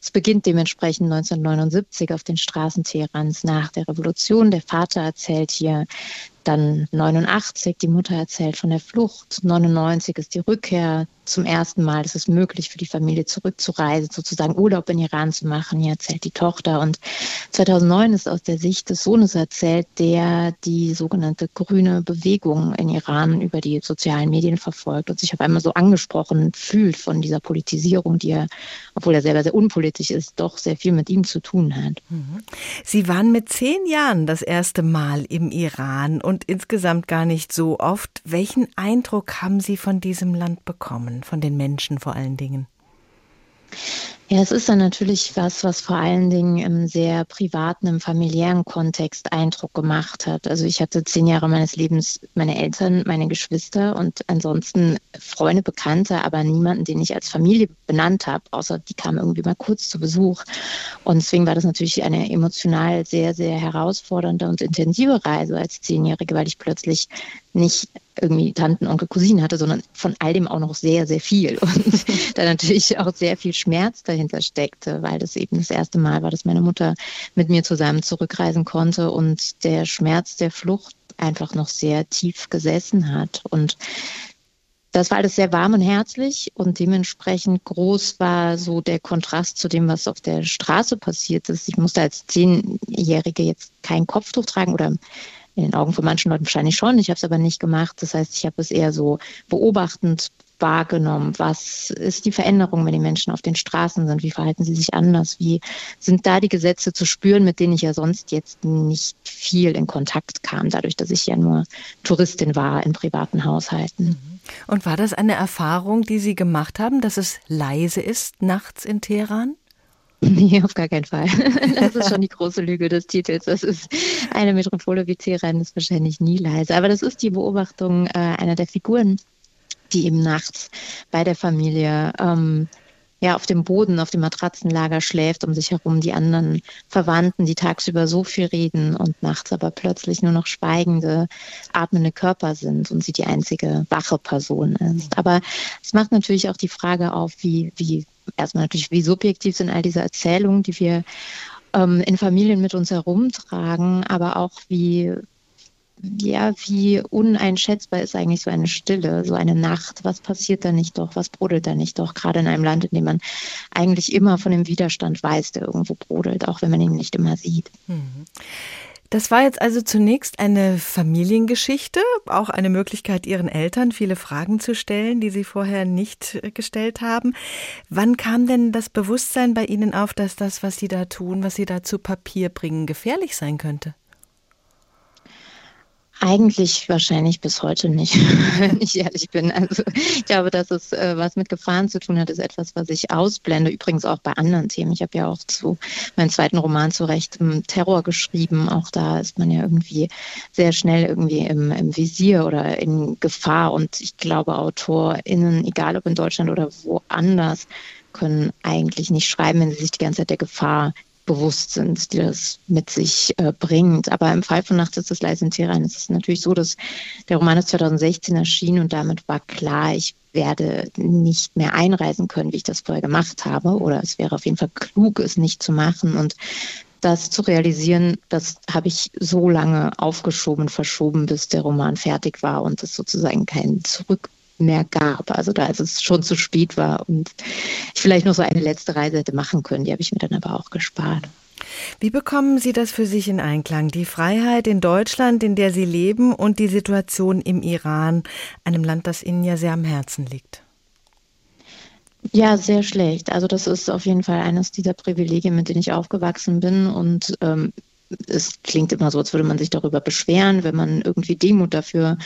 S13: es beginnt dementsprechend 1979 auf den Straßen Teherans nach der Revolution. Der Vater erzählt hier dann 89, die Mutter erzählt von der Flucht. 99 ist die Rückkehr. Zum ersten Mal ist es möglich für die Familie zurückzureisen, sozusagen Urlaub in Iran zu machen. Hier erzählt die Tochter. Und 2009 ist aus der Sicht des Sohnes erzählt, der die sogenannte grüne Bewegung in Iran über die sozialen Medien verfolgt und sich auf einmal so angesprochen fühlt von dieser Politisierung, die er, obwohl er selber sehr unpolitisch ist, doch sehr viel mit ihm zu tun hat. Mhm.
S2: Sie waren mit zehn Jahren das erste Mal im Iran und insgesamt gar nicht so oft. Welchen Eindruck haben Sie von diesem Land bekommen, von den Menschen vor allen Dingen?
S13: Ja, es ist dann natürlich was, was vor allen Dingen im sehr privaten, im familiären Kontext Eindruck gemacht hat. Also ich hatte zehn Jahre meines Lebens meine Eltern, meine Geschwister und ansonsten Freunde, Bekannte, aber niemanden, den ich als Familie benannt habe, außer die kamen irgendwie mal kurz zu Besuch. Und deswegen war das natürlich eine emotional sehr, sehr herausfordernde und intensive Reise als Zehnjährige, weil ich plötzlich nicht irgendwie Tanten, Onkel, Cousinen hatte, sondern von all dem auch noch sehr, sehr viel. [laughs] Und [laughs] da natürlich auch sehr viel Schmerz dahinter steckte, weil das eben das erste Mal war, dass meine Mutter mit mir zusammen zurückreisen konnte und der Schmerz der Flucht einfach noch sehr tief gesessen hat. Und das war alles sehr warm und herzlich und dementsprechend groß war so der Kontrast zu dem, was auf der Straße passiert ist. Ich musste als Zehnjährige jetzt kein Kopftuch tragen oder in den Augen von manchen Leuten wahrscheinlich schon. Ich habe es aber nicht gemacht. Das heißt, ich habe es eher so beobachtend wahrgenommen? Was ist die Veränderung, wenn die Menschen auf den Straßen sind? Wie verhalten sie sich anders? Wie sind da die Gesetze zu spüren, mit denen ich ja sonst jetzt nicht viel in Kontakt kam, dadurch, dass ich ja nur Touristin war in privaten Haushalten? Mhm.
S2: Und war das eine Erfahrung, die Sie gemacht haben, dass es leise ist nachts in Teheran? [laughs]
S13: Nee, auf gar keinen Fall. [laughs] Das ist schon die große Lüge des Titels. Das ist eine Metropole wie Teheran ist wahrscheinlich nie leise. Aber das ist die Beobachtung äh, einer der Figuren, die eben nachts bei der Familie ähm, ja auf dem Boden, auf dem Matratzenlager schläft, um sich herum die anderen Verwandten, die tagsüber so viel reden und nachts aber plötzlich nur noch schweigende, atmende Körper sind und sie die einzige wache Person ist. Aber es macht natürlich auch die Frage auf, wie, wie erstmal natürlich, wie subjektiv sind all diese Erzählungen, die wir ähm, in Familien mit uns herumtragen, aber auch wie, ja, wie uneinschätzbar ist eigentlich so eine Stille, so eine Nacht? Was passiert da nicht doch? Was brodelt da nicht doch? Gerade in einem Land, in dem man eigentlich immer von dem Widerstand weiß, der irgendwo brodelt, auch wenn man ihn nicht immer sieht.
S2: Das war jetzt also zunächst eine Familiengeschichte, auch eine Möglichkeit, Ihren Eltern viele Fragen zu stellen, die Sie vorher nicht äh, gestellt haben. Wann kam denn das Bewusstsein bei Ihnen auf, dass das, was Sie da tun, was Sie da zu Papier bringen, gefährlich sein könnte?
S13: Eigentlich wahrscheinlich bis heute nicht, [laughs] wenn ich ehrlich bin. Also ich glaube, dass es äh, was mit Gefahren zu tun hat, ist etwas, was ich ausblende. Übrigens auch bei anderen Themen. Ich habe ja auch zu meinem zweiten Roman zu Recht Terror geschrieben. Auch da ist man ja irgendwie sehr schnell irgendwie im, im Visier oder in Gefahr. Und ich glaube, AutorInnen, egal ob in Deutschland oder woanders, können eigentlich nicht schreiben, wenn sie sich die ganze Zeit der Gefahr bewusst sind, die das mit sich äh, bringt. Aber im Fall von Nachts ist es leise in Teheran ist es natürlich so, dass der Roman ist 2016 erschienen und damit war klar, ich werde nicht mehr einreisen können, wie ich das vorher gemacht habe. Oder es wäre auf jeden Fall klug, es nicht zu machen. Und das zu realisieren, das habe ich so lange aufgeschoben, verschoben, bis der Roman fertig war und es sozusagen kein Zurück mehr gab. Also da als es schon zu spät war und ich vielleicht noch so eine letzte Reise hätte machen können, die habe ich mir dann aber auch gespart.
S2: Wie bekommen Sie das für sich in Einklang? Die Freiheit in Deutschland, in der Sie leben, und die Situation im Iran, einem Land, das Ihnen ja sehr am Herzen liegt?
S13: Ja, sehr schlecht. Also das ist auf jeden Fall eines dieser Privilegien, mit denen ich aufgewachsen bin. Und ähm, es klingt immer so, als würde man sich darüber beschweren, wenn man irgendwie Demut dafür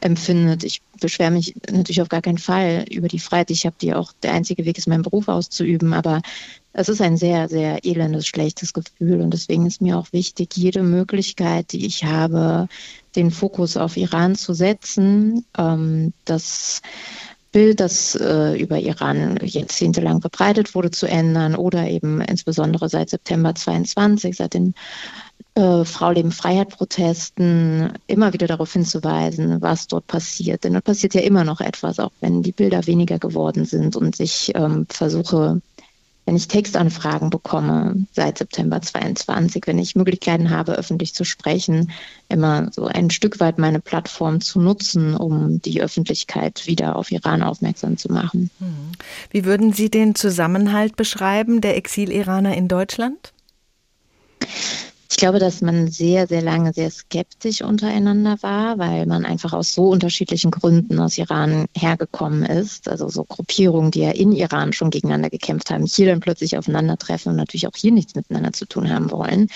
S13: empfindet. Ich beschwere mich natürlich auf gar keinen Fall über die Freiheit. Ich habe die auch, der einzige Weg ist, meinen Beruf auszuüben, aber es ist ein sehr, sehr elendes, schlechtes Gefühl und deswegen ist mir auch wichtig, jede Möglichkeit, die ich habe, den Fokus auf Iran zu setzen, ähm, das Bild, das äh, über Iran jahrzehntelang verbreitet wurde, zu ändern oder eben insbesondere seit September 22, seit den äh, Frau Leben Freiheit Protesten immer wieder darauf hinzuweisen, was dort passiert. Denn dort passiert ja immer noch etwas, auch wenn die Bilder weniger geworden sind und ich ähm, versuche, wenn ich Textanfragen bekomme seit September 22, wenn ich Möglichkeiten habe, öffentlich zu sprechen, immer so ein Stück weit meine Plattform zu nutzen, um die Öffentlichkeit wieder auf Iran aufmerksam zu machen. Hm.
S2: Wie würden Sie den Zusammenhalt beschreiben der Exil-Iraner in Deutschland?
S13: Ich glaube, dass man sehr, sehr lange sehr skeptisch untereinander war, weil man einfach aus so unterschiedlichen Gründen aus Iran hergekommen ist. Also so Gruppierungen, die ja in Iran schon gegeneinander gekämpft haben, hier dann plötzlich aufeinandertreffen und natürlich auch hier nichts miteinander zu tun haben wollen.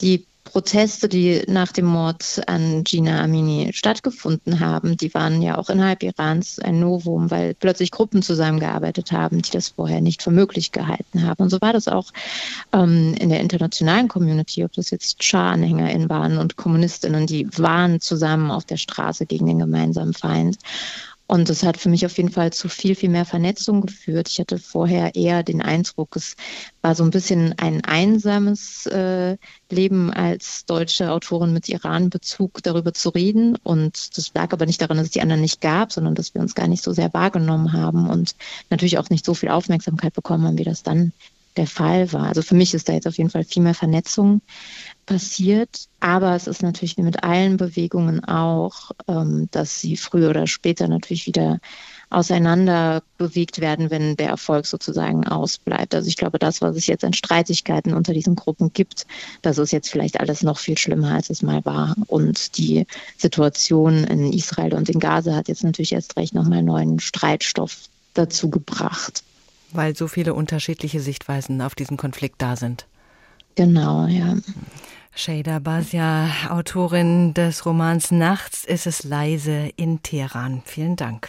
S13: Die Proteste, die nach dem Mord an Gina Amini stattgefunden haben, die waren ja auch innerhalb Irans ein Novum, weil plötzlich Gruppen zusammengearbeitet haben, die das vorher nicht für möglich gehalten haben. Und so war das auch ähm, in der internationalen Community, ob das jetzt Schah-AnhängerInnen waren und KommunistInnen, die waren zusammen auf der Straße gegen den gemeinsamen Feind. Und das hat für mich auf jeden Fall zu viel, viel mehr Vernetzung geführt. Ich hatte vorher eher den Eindruck, es war so ein bisschen ein einsames äh, Leben als deutsche Autorin mit Iran-Bezug darüber zu reden. Und das lag aber nicht daran, dass es die anderen nicht gab, sondern dass wir uns gar nicht so sehr wahrgenommen haben und natürlich auch nicht so viel Aufmerksamkeit bekommen haben, wie das dann der Fall war. Also für mich ist da jetzt auf jeden Fall viel mehr Vernetzung passiert. Aber es ist natürlich wie mit allen Bewegungen auch, ähm, dass sie früher oder später natürlich wieder auseinander bewegt werden, wenn der Erfolg sozusagen ausbleibt. Also ich glaube, das, was es jetzt an Streitigkeiten unter diesen Gruppen gibt, das ist jetzt vielleicht alles noch viel schlimmer, als es mal war. Und die Situation in Israel und in Gaza hat jetzt natürlich erst recht nochmal neuen Streitstoff dazu gebracht.
S2: Weil so viele unterschiedliche Sichtweisen auf diesen Konflikt da sind.
S13: Genau, ja.
S2: Shada Basia, Autorin des Romans Nachts ist es leise in Teheran. Vielen Dank.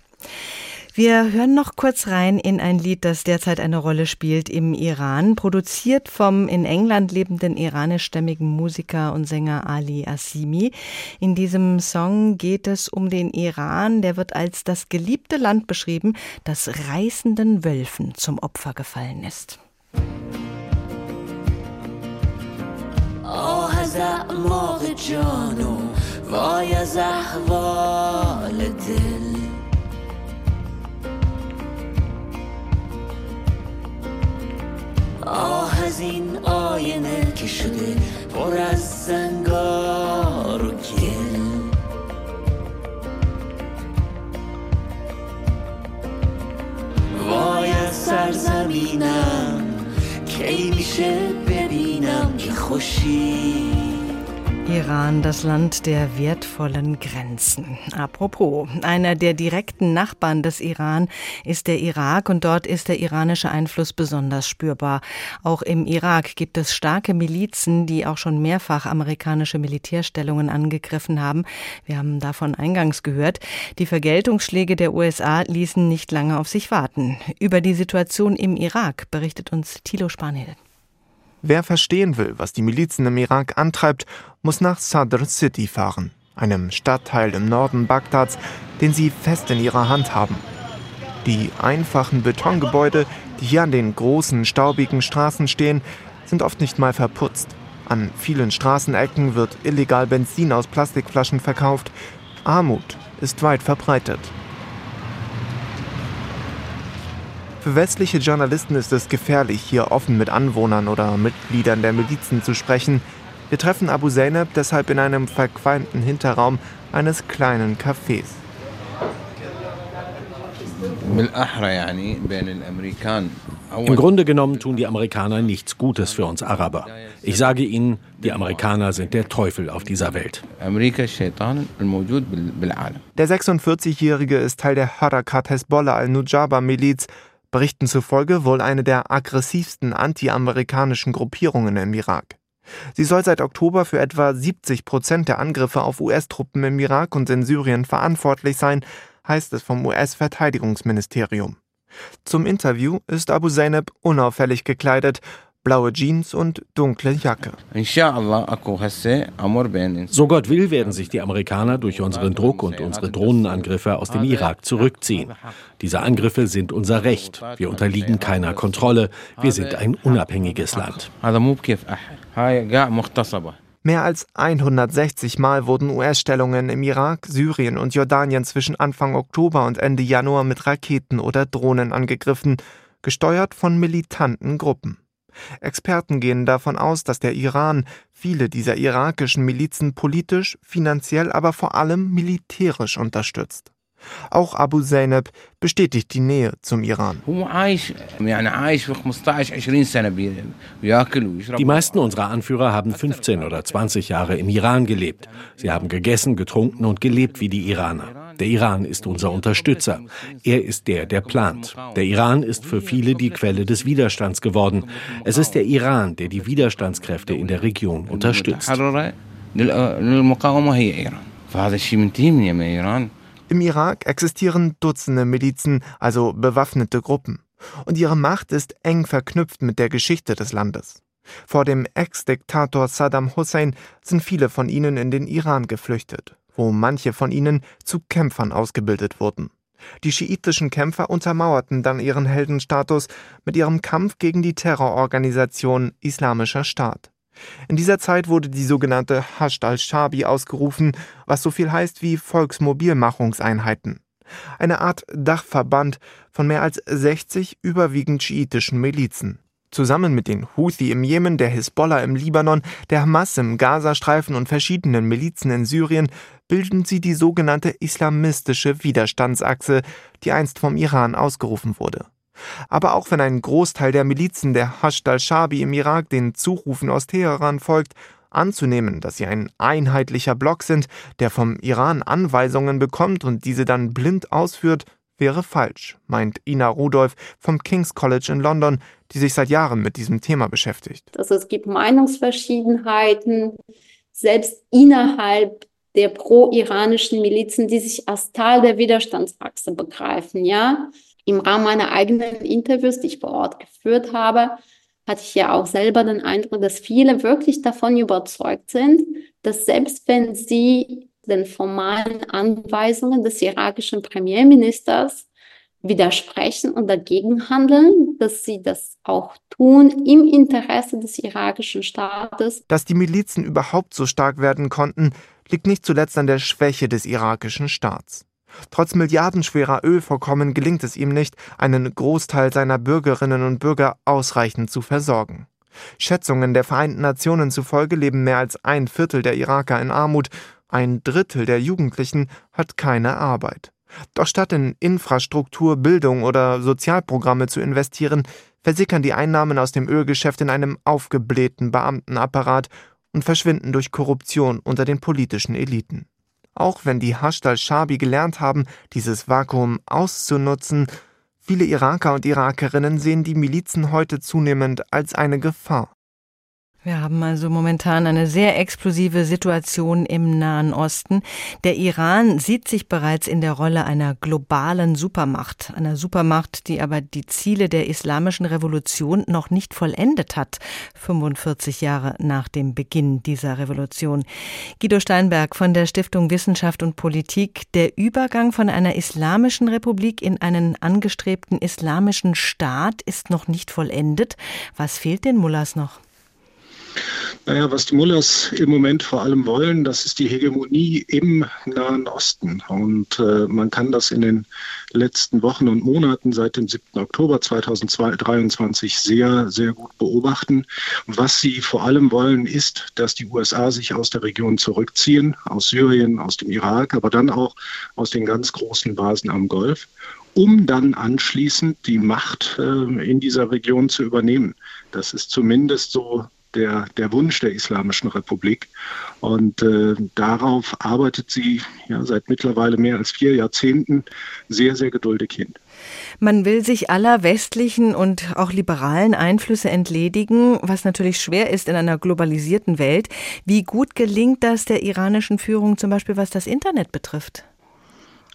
S2: Wir hören noch kurz rein in ein Lied, das derzeit eine Rolle spielt im Iran, produziert vom in England lebenden iranischstämmigen Musiker und Sänger Ali Assimi. In diesem Song geht es um den Iran, der wird als das geliebte Land beschrieben, das reißenden Wölfen zum Opfer gefallen ist. آه از اعماق جانو وای از احوال دل. آه از این آینه که شده پر از زنگار و گل. وای از سرزمینم کی میشه ببینم که خوشی. Iran, das Land der wertvollen Grenzen. Apropos, einer der direkten Nachbarn des Iran ist der Irak und dort ist der iranische Einfluss besonders spürbar. Auch im Irak gibt es starke Milizen, die auch schon mehrfach amerikanische Militärstellungen angegriffen haben. Wir haben davon eingangs gehört. Die Vergeltungsschläge der USA ließen nicht lange auf sich warten. Über die Situation im Irak berichtet uns Thilo Spanhill.
S14: Wer verstehen will, was die Milizen im Irak antreibt, muss nach Sadr City fahren, einem Stadtteil im Norden Bagdads, den sie fest in ihrer Hand haben. Die einfachen Betongebäude, die hier an den großen, staubigen Straßen stehen, sind oft nicht mal verputzt. An vielen Straßenecken wird illegal Benzin aus Plastikflaschen verkauft. Armut ist weit verbreitet. Für westliche Journalisten ist es gefährlich, hier offen mit Anwohnern oder Mitgliedern der Milizen zu sprechen. Wir treffen Abu Zainab deshalb in einem verqualmten Hinterraum eines kleinen Cafés.
S15: Im Grunde genommen tun die Amerikaner nichts Gutes für uns Araber. Ich sage Ihnen, die Amerikaner sind der Teufel auf dieser Welt.
S14: Der 46-Jährige ist Teil der Harakat Hezbollah al-Nujaba-Miliz, Berichten zufolge wohl eine der aggressivsten anti-amerikanischen Gruppierungen im Irak. Sie soll seit Oktober für etwa 70 Prozent der Angriffe auf US-Truppen im Irak und in Syrien verantwortlich sein, heißt es vom US-Verteidigungsministerium. Zum Interview ist Abu Zainab unauffällig gekleidet blaue Jeans und dunkle Jacke.
S15: So Gott will, werden sich die Amerikaner durch unseren Druck und unsere Drohnenangriffe aus dem Irak zurückziehen. Diese Angriffe sind unser Recht. Wir unterliegen keiner Kontrolle. Wir sind ein unabhängiges Land.
S14: Mehr als 160 Mal wurden US-Stellungen im Irak, Syrien und Jordanien zwischen Anfang Oktober und Ende Januar mit Raketen oder Drohnen angegriffen, gesteuert von militanten Gruppen. Experten gehen davon aus, dass der Iran viele dieser irakischen Milizen politisch, finanziell, aber vor allem militärisch unterstützt. Auch Abu Zainab bestätigt die Nähe zum Iran.
S15: Die meisten unserer Anführer haben 15 oder 20 Jahre im Iran gelebt. Sie haben gegessen, getrunken und gelebt wie die Iraner. Der Iran ist unser Unterstützer. Er ist der, der plant. Der Iran ist für viele die Quelle des Widerstands geworden. Es ist der Iran, der die Widerstandskräfte in der Region unterstützt.
S14: Im Irak existieren Dutzende Milizen, also bewaffnete Gruppen. Und ihre Macht ist eng verknüpft mit der Geschichte des Landes. Vor dem Ex-Diktator Saddam Hussein sind viele von ihnen in den Iran geflüchtet, wo manche von ihnen zu Kämpfern ausgebildet wurden. Die schiitischen Kämpfer untermauerten dann ihren Heldenstatus mit ihrem Kampf gegen die Terrororganisation Islamischer Staat. In dieser Zeit wurde die sogenannte Hasht al-Shabi ausgerufen, was so viel heißt wie Volksmobilmachungseinheiten. Eine Art Dachverband von mehr als 60 überwiegend schiitischen Milizen. Zusammen mit den Houthi im Jemen, der Hisbollah im Libanon, der Hamas im Gazastreifen und verschiedenen Milizen in Syrien bilden sie die sogenannte islamistische Widerstandsachse, die einst vom Iran ausgerufen wurde. Aber auch wenn ein Großteil der Milizen der Hashd al-Shabi im Irak den Zurufen aus Teheran folgt, anzunehmen, dass sie ein einheitlicher Block sind, der vom Iran Anweisungen bekommt und diese dann blind ausführt, wäre falsch, meint Ina Rudolph vom King's College in London, die sich seit Jahren mit diesem Thema beschäftigt.
S16: Also es gibt Meinungsverschiedenheiten, selbst innerhalb der pro-iranischen Milizen, die sich als Teil der Widerstandsachse begreifen, ja. Im Rahmen meiner eigenen Interviews, die ich vor Ort geführt habe, hatte ich ja auch selber den Eindruck, dass viele wirklich davon überzeugt sind, dass selbst wenn sie den formalen Anweisungen des irakischen Premierministers widersprechen und dagegen handeln, dass sie das auch tun im Interesse des irakischen Staates.
S14: Dass die Milizen überhaupt so stark werden konnten, liegt nicht zuletzt an der Schwäche des irakischen Staats. Trotz milliardenschwerer Ölvorkommen gelingt es ihm nicht, einen Großteil seiner Bürgerinnen und Bürger ausreichend zu versorgen. Schätzungen der Vereinten Nationen zufolge leben mehr als ein Viertel der Iraker in Armut, ein Drittel der Jugendlichen hat keine Arbeit. Doch statt in Infrastruktur, Bildung oder Sozialprogramme zu investieren, versickern die Einnahmen aus dem Ölgeschäft in einem aufgeblähten Beamtenapparat und verschwinden durch Korruption unter den politischen Eliten. Auch wenn die Hashd al-Shabi gelernt haben, dieses Vakuum auszunutzen, viele Iraker und Irakerinnen sehen die Milizen heute zunehmend als eine Gefahr.
S2: Wir haben also momentan eine sehr explosive Situation im Nahen Osten. Der Iran sieht sich bereits in der Rolle einer globalen Supermacht, einer Supermacht, die aber die Ziele der islamischen Revolution noch nicht vollendet hat, 45 Jahre nach dem Beginn dieser Revolution. Guido Steinberg von der Stiftung Wissenschaft und Politik, der Übergang von einer islamischen Republik in einen angestrebten islamischen Staat ist noch nicht vollendet. Was fehlt den Mullahs noch?
S3: Naja, was die Mullahs im Moment vor allem wollen, das ist die Hegemonie im Nahen Osten. Und äh, man kann das in den letzten Wochen und Monaten seit dem 7. Oktober 2023 sehr, sehr gut beobachten. Was sie vor allem wollen, ist, dass die USA sich aus der Region zurückziehen, aus Syrien, aus dem Irak, aber dann auch aus den ganz großen Basen am Golf um dann anschließend die Macht äh, in dieser Region zu übernehmen. Das ist zumindest so der, der Wunsch der Islamischen Republik. Und äh, darauf arbeitet sie ja, seit mittlerweile mehr als vier Jahrzehnten sehr, sehr geduldig hin.
S2: Man will sich aller westlichen und auch liberalen Einflüsse entledigen, was natürlich schwer ist in einer globalisierten Welt. Wie gut gelingt das der iranischen Führung zum Beispiel, was das Internet betrifft?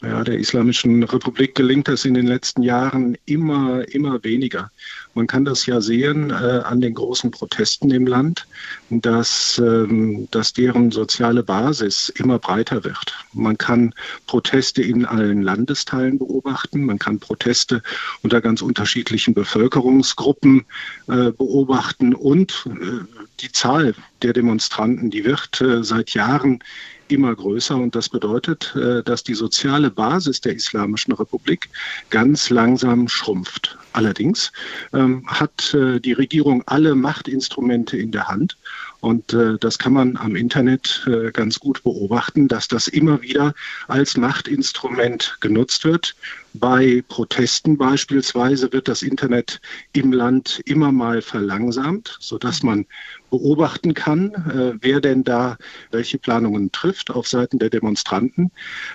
S3: Ja, der Islamischen Republik gelingt das in den letzten Jahren immer, immer weniger. Man kann das ja sehen äh, an den großen Protesten im Land, dass, ähm, dass deren soziale Basis immer breiter wird. Man kann Proteste in allen Landesteilen beobachten, man kann Proteste unter ganz unterschiedlichen Bevölkerungsgruppen äh, beobachten und äh, die Zahl der Demonstranten, die wird äh, seit Jahren immer größer und das bedeutet, äh, dass die soziale Basis der Islamischen Republik ganz langsam schrumpft. Allerdings ähm, hat äh, die Regierung alle Machtinstrumente in der Hand und äh, das kann man am Internet äh, ganz gut beobachten, dass das immer wieder als Machtinstrument genutzt wird. Bei Protesten beispielsweise wird das Internet im Land immer mal verlangsamt, sodass man beobachten kann, äh, wer denn da welche Planungen trifft auf Seiten der Demonstranten.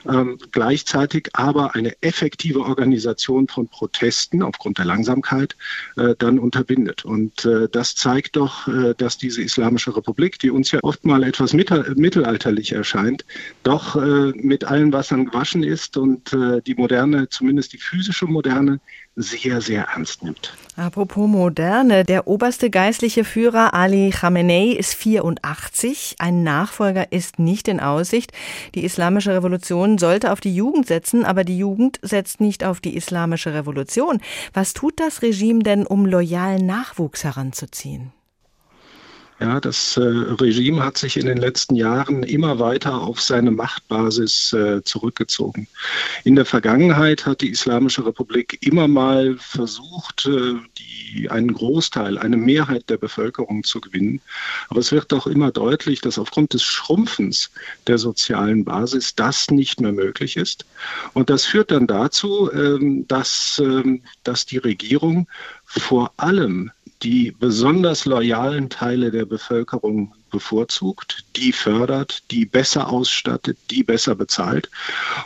S3: Ähm, gleichzeitig aber eine effektive Organisation von Protesten aufgrund der Langsamkeit äh, dann unterbindet. Und äh, das zeigt doch, äh, dass diese Islamische Republik, die uns ja oft mal etwas mittelalterlich erscheint, doch äh, mit allen Wassern gewaschen ist und äh, die moderne, zumindest die physische Moderne, sehr, sehr ernst nimmt.
S2: Apropos Moderne, der oberste geistliche Führer Ali Khamenei ist 84, ein Nachfolger ist nicht in Aussicht. Die islamische Revolution sollte auf die Jugend setzen, aber die Jugend setzt nicht auf die islamische Revolution. Was tut das Regime denn, um loyalen Nachwuchs heranzuziehen?
S3: Ja, das äh, Regime hat sich in den letzten Jahren immer weiter auf seine Machtbasis äh, zurückgezogen. In der Vergangenheit hat die Islamische Republik immer mal versucht, äh, die, einen Großteil, eine Mehrheit der Bevölkerung zu gewinnen. Aber es wird doch immer deutlich, dass aufgrund des Schrumpfens der sozialen Basis das nicht mehr möglich ist. Und das führt dann dazu, ähm, dass, ähm, dass die Regierung vor allem die besonders loyalen Teile der Bevölkerung bevorzugt, die fördert, die besser ausstattet, die besser bezahlt.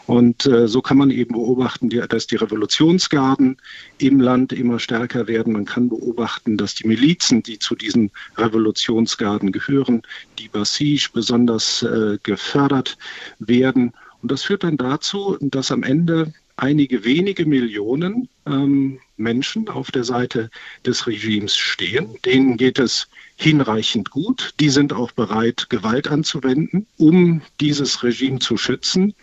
S3: Und äh, so kann man eben beobachten, dass die Revolutionsgarden im Land immer stärker werden. Man kann beobachten, dass die Milizen, die zu diesen Revolutionsgarden gehören, die Basij besonders äh, gefördert werden. Und das führt dann dazu, dass am Ende einige wenige Millionen ähm, Menschen auf der Seite des Regimes stehen. Denen geht es hinreichend gut. Die sind auch bereit, Gewalt anzuwenden, um dieses Regime zu schützen.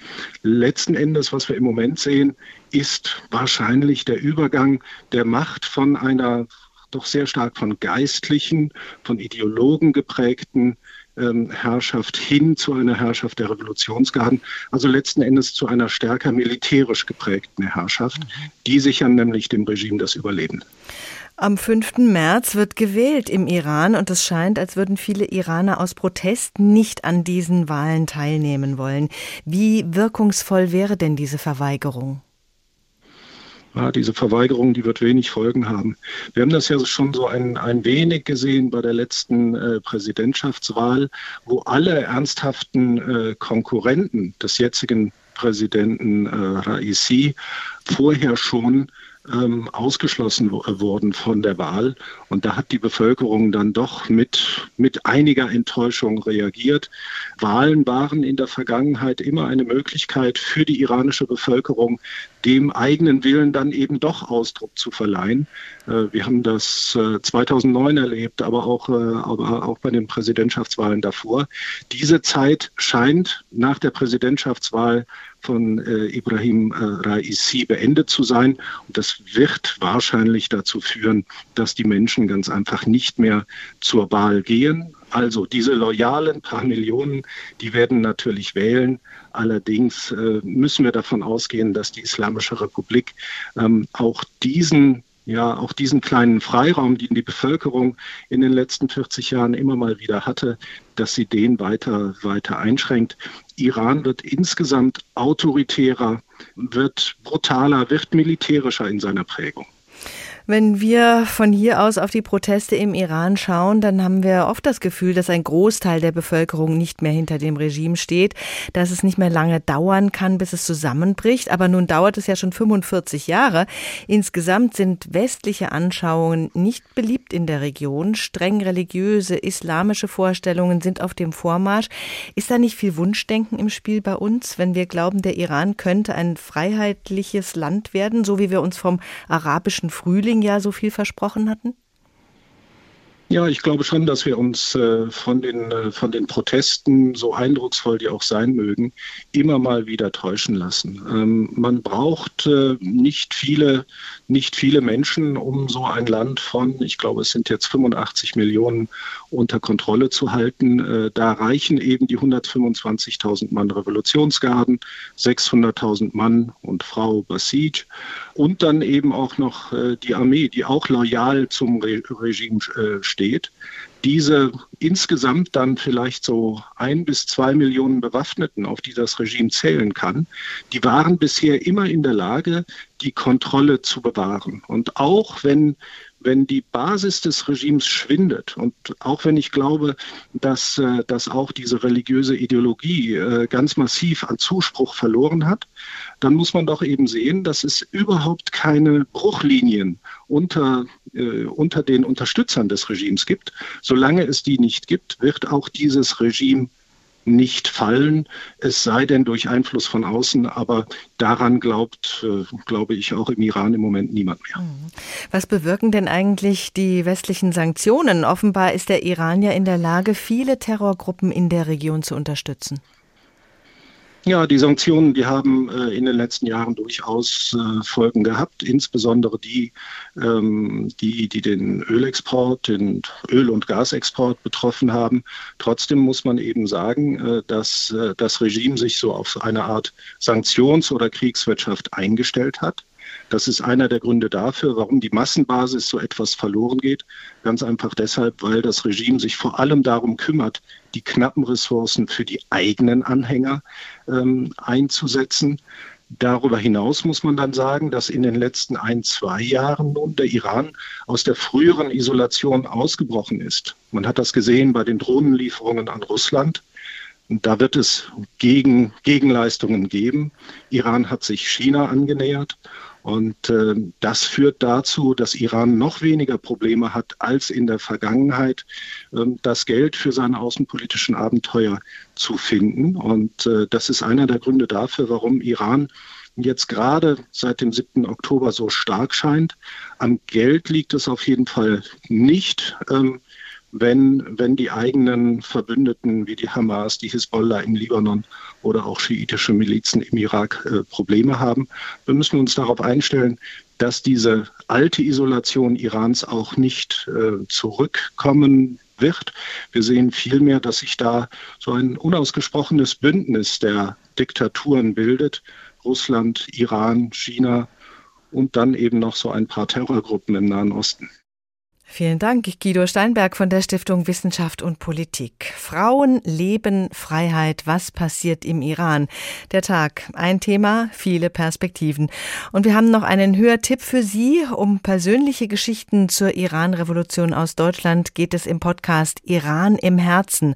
S3: Letzten Endes, was wir im Moment sehen, ist wahrscheinlich der Übergang der Macht von einer doch sehr stark von geistlichen, von Ideologen geprägten ähm, Herrschaft hin zu einer Herrschaft der Revolutionsgarden, also letzten Endes zu einer stärker militärisch geprägten Herrschaft. Die sichern nämlich dem Regime das Überleben.
S2: Am 5. März wird gewählt im Iran und es scheint, als würden viele Iraner aus Protest nicht an diesen Wahlen teilnehmen wollen. Wie wirkungsvoll wäre denn diese Verweigerung?
S3: Ja, diese Verweigerung, die wird wenig Folgen haben. Wir haben das ja schon so ein, ein wenig gesehen bei der letzten äh, Präsidentschaftswahl, wo alle ernsthaften äh, Konkurrenten des jetzigen Präsidenten äh, Raisi vorher schon ähm, ausgeschlossen wurden von der Wahl. Und da hat die Bevölkerung dann doch mit, mit einiger Enttäuschung reagiert. Wahlen waren in der Vergangenheit immer eine Möglichkeit für die iranische Bevölkerung, dem eigenen Willen dann eben doch Ausdruck zu verleihen. Äh, wir haben das 2009 äh, erlebt, aber auch, äh, aber auch bei den Präsidentschaftswahlen davor. Diese Zeit scheint nach der Präsidentschaftswahl von Ibrahim Raisi beendet zu sein. Und das wird wahrscheinlich dazu führen, dass die Menschen ganz einfach nicht mehr zur Wahl gehen. Also diese loyalen paar Millionen, die werden natürlich wählen. Allerdings äh, müssen wir davon ausgehen, dass die Islamische Republik ähm, auch diesen ja auch diesen kleinen Freiraum, den die Bevölkerung in den letzten 40 Jahren immer mal wieder hatte, dass sie den weiter, weiter einschränkt. Iran wird insgesamt autoritärer, wird brutaler, wird militärischer in seiner Prägung.
S2: Wenn wir von hier aus auf die Proteste im Iran schauen, dann haben wir oft das Gefühl, dass ein Großteil der Bevölkerung nicht mehr hinter dem Regime steht, dass es nicht mehr lange dauern kann, bis es zusammenbricht. Aber nun dauert es ja schon 45 Jahre. Insgesamt sind westliche Anschauungen nicht beliebt in der Region. Streng religiöse, islamische Vorstellungen sind auf dem Vormarsch. Ist da nicht viel Wunschdenken im Spiel bei uns, wenn wir glauben, der Iran könnte ein freiheitliches Land werden, so wie wir uns vom arabischen Frühling Frühling ja so viel versprochen hatten?
S3: Ja, ich glaube schon, dass wir uns äh, von, den, äh, von den Protesten, so eindrucksvoll die auch sein mögen, immer mal wieder täuschen lassen. Ähm, man braucht äh, nicht, viele, nicht viele Menschen, um so ein Land von, ich glaube, es sind jetzt 85 Millionen unter Kontrolle zu halten. Da reichen eben die 125.000 Mann Revolutionsgarden, 600.000 Mann und Frau Basij und dann eben auch noch die Armee, die auch loyal zum Re Regime äh, steht. Diese insgesamt dann vielleicht so ein bis zwei Millionen Bewaffneten, auf die das Regime zählen kann, die waren bisher immer in der Lage, die Kontrolle zu bewahren. Und auch wenn wenn die Basis des Regimes schwindet und auch wenn ich glaube, dass, äh, dass auch diese religiöse Ideologie äh, ganz massiv an Zuspruch verloren hat, dann muss man doch eben sehen, dass es überhaupt keine Bruchlinien unter, äh, unter den Unterstützern des Regimes gibt. Solange es die nicht gibt, wird auch dieses Regime nicht fallen, es sei denn durch Einfluss von außen. Aber daran glaubt, äh, glaube ich, auch im Iran im Moment niemand mehr. Mhm.
S2: Was bewirken denn eigentlich die westlichen Sanktionen? Offenbar ist der Iran ja in der Lage, viele Terrorgruppen in der Region zu unterstützen.
S3: Ja, die Sanktionen, die haben äh, in den letzten Jahren durchaus äh, Folgen gehabt, insbesondere die, ähm, die, die den Ölexport, den Öl- und Gasexport betroffen haben. Trotzdem muss man eben sagen, äh, dass das Regime sich so auf eine Art Sanktions- oder Kriegswirtschaft eingestellt hat. Das ist einer der Gründe dafür, warum die Massenbasis so etwas verloren geht. Ganz einfach deshalb, weil das Regime sich vor allem darum kümmert, die knappen Ressourcen für die eigenen Anhänger ähm, einzusetzen. Darüber hinaus muss man dann sagen, dass in den letzten ein, zwei Jahren nun der Iran aus der früheren Isolation ausgebrochen ist. Man hat das gesehen bei den Drohnenlieferungen an Russland. Und da wird es Gegen, Gegenleistungen geben. Iran hat sich China angenähert. Und äh, das führt dazu, dass Iran noch weniger Probleme hat als in der Vergangenheit, äh, das Geld für seine außenpolitischen Abenteuer zu finden. Und äh, das ist einer der Gründe dafür, warum Iran jetzt gerade seit dem 7. Oktober so stark scheint. Am Geld liegt es auf jeden Fall nicht. Ähm, wenn, wenn die eigenen Verbündeten wie die Hamas, die Hisbollah im Libanon oder auch schiitische Milizen im Irak äh, Probleme haben. Wir müssen uns darauf einstellen, dass diese alte Isolation Irans auch nicht äh, zurückkommen wird. Wir sehen vielmehr, dass sich da so ein unausgesprochenes Bündnis der Diktaturen bildet. Russland, Iran, China und dann eben noch so ein paar Terrorgruppen im Nahen Osten.
S2: Vielen Dank, Guido Steinberg von der Stiftung Wissenschaft und Politik. Frauen, Leben, Freiheit, was passiert im Iran? Der Tag, ein Thema, viele Perspektiven. Und wir haben noch einen Hörtipp für Sie. Um persönliche Geschichten zur Iran-Revolution aus Deutschland geht es im Podcast Iran im Herzen.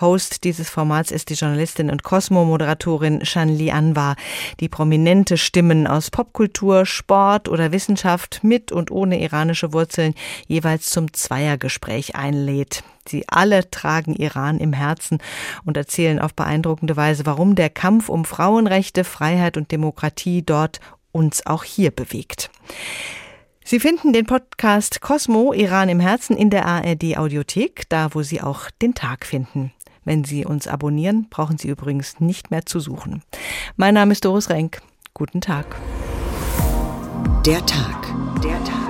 S2: Host dieses Formats ist die Journalistin und Cosmo-Moderatorin Shanli Anwar, die prominente Stimmen aus Popkultur, Sport oder Wissenschaft mit und ohne iranische Wurzeln jeweils jeweils zum Zweiergespräch einlädt. Sie alle tragen Iran im Herzen und erzählen auf beeindruckende Weise, warum der Kampf um Frauenrechte, Freiheit und Demokratie dort uns auch hier bewegt. Sie finden den Podcast Cosmo Iran im Herzen in der ARD Audiothek, da wo Sie auch den Tag finden. Wenn Sie uns abonnieren, brauchen Sie übrigens nicht mehr zu suchen. Mein Name ist Doris Renk. Guten Tag.
S1: Der Tag. Der Tag.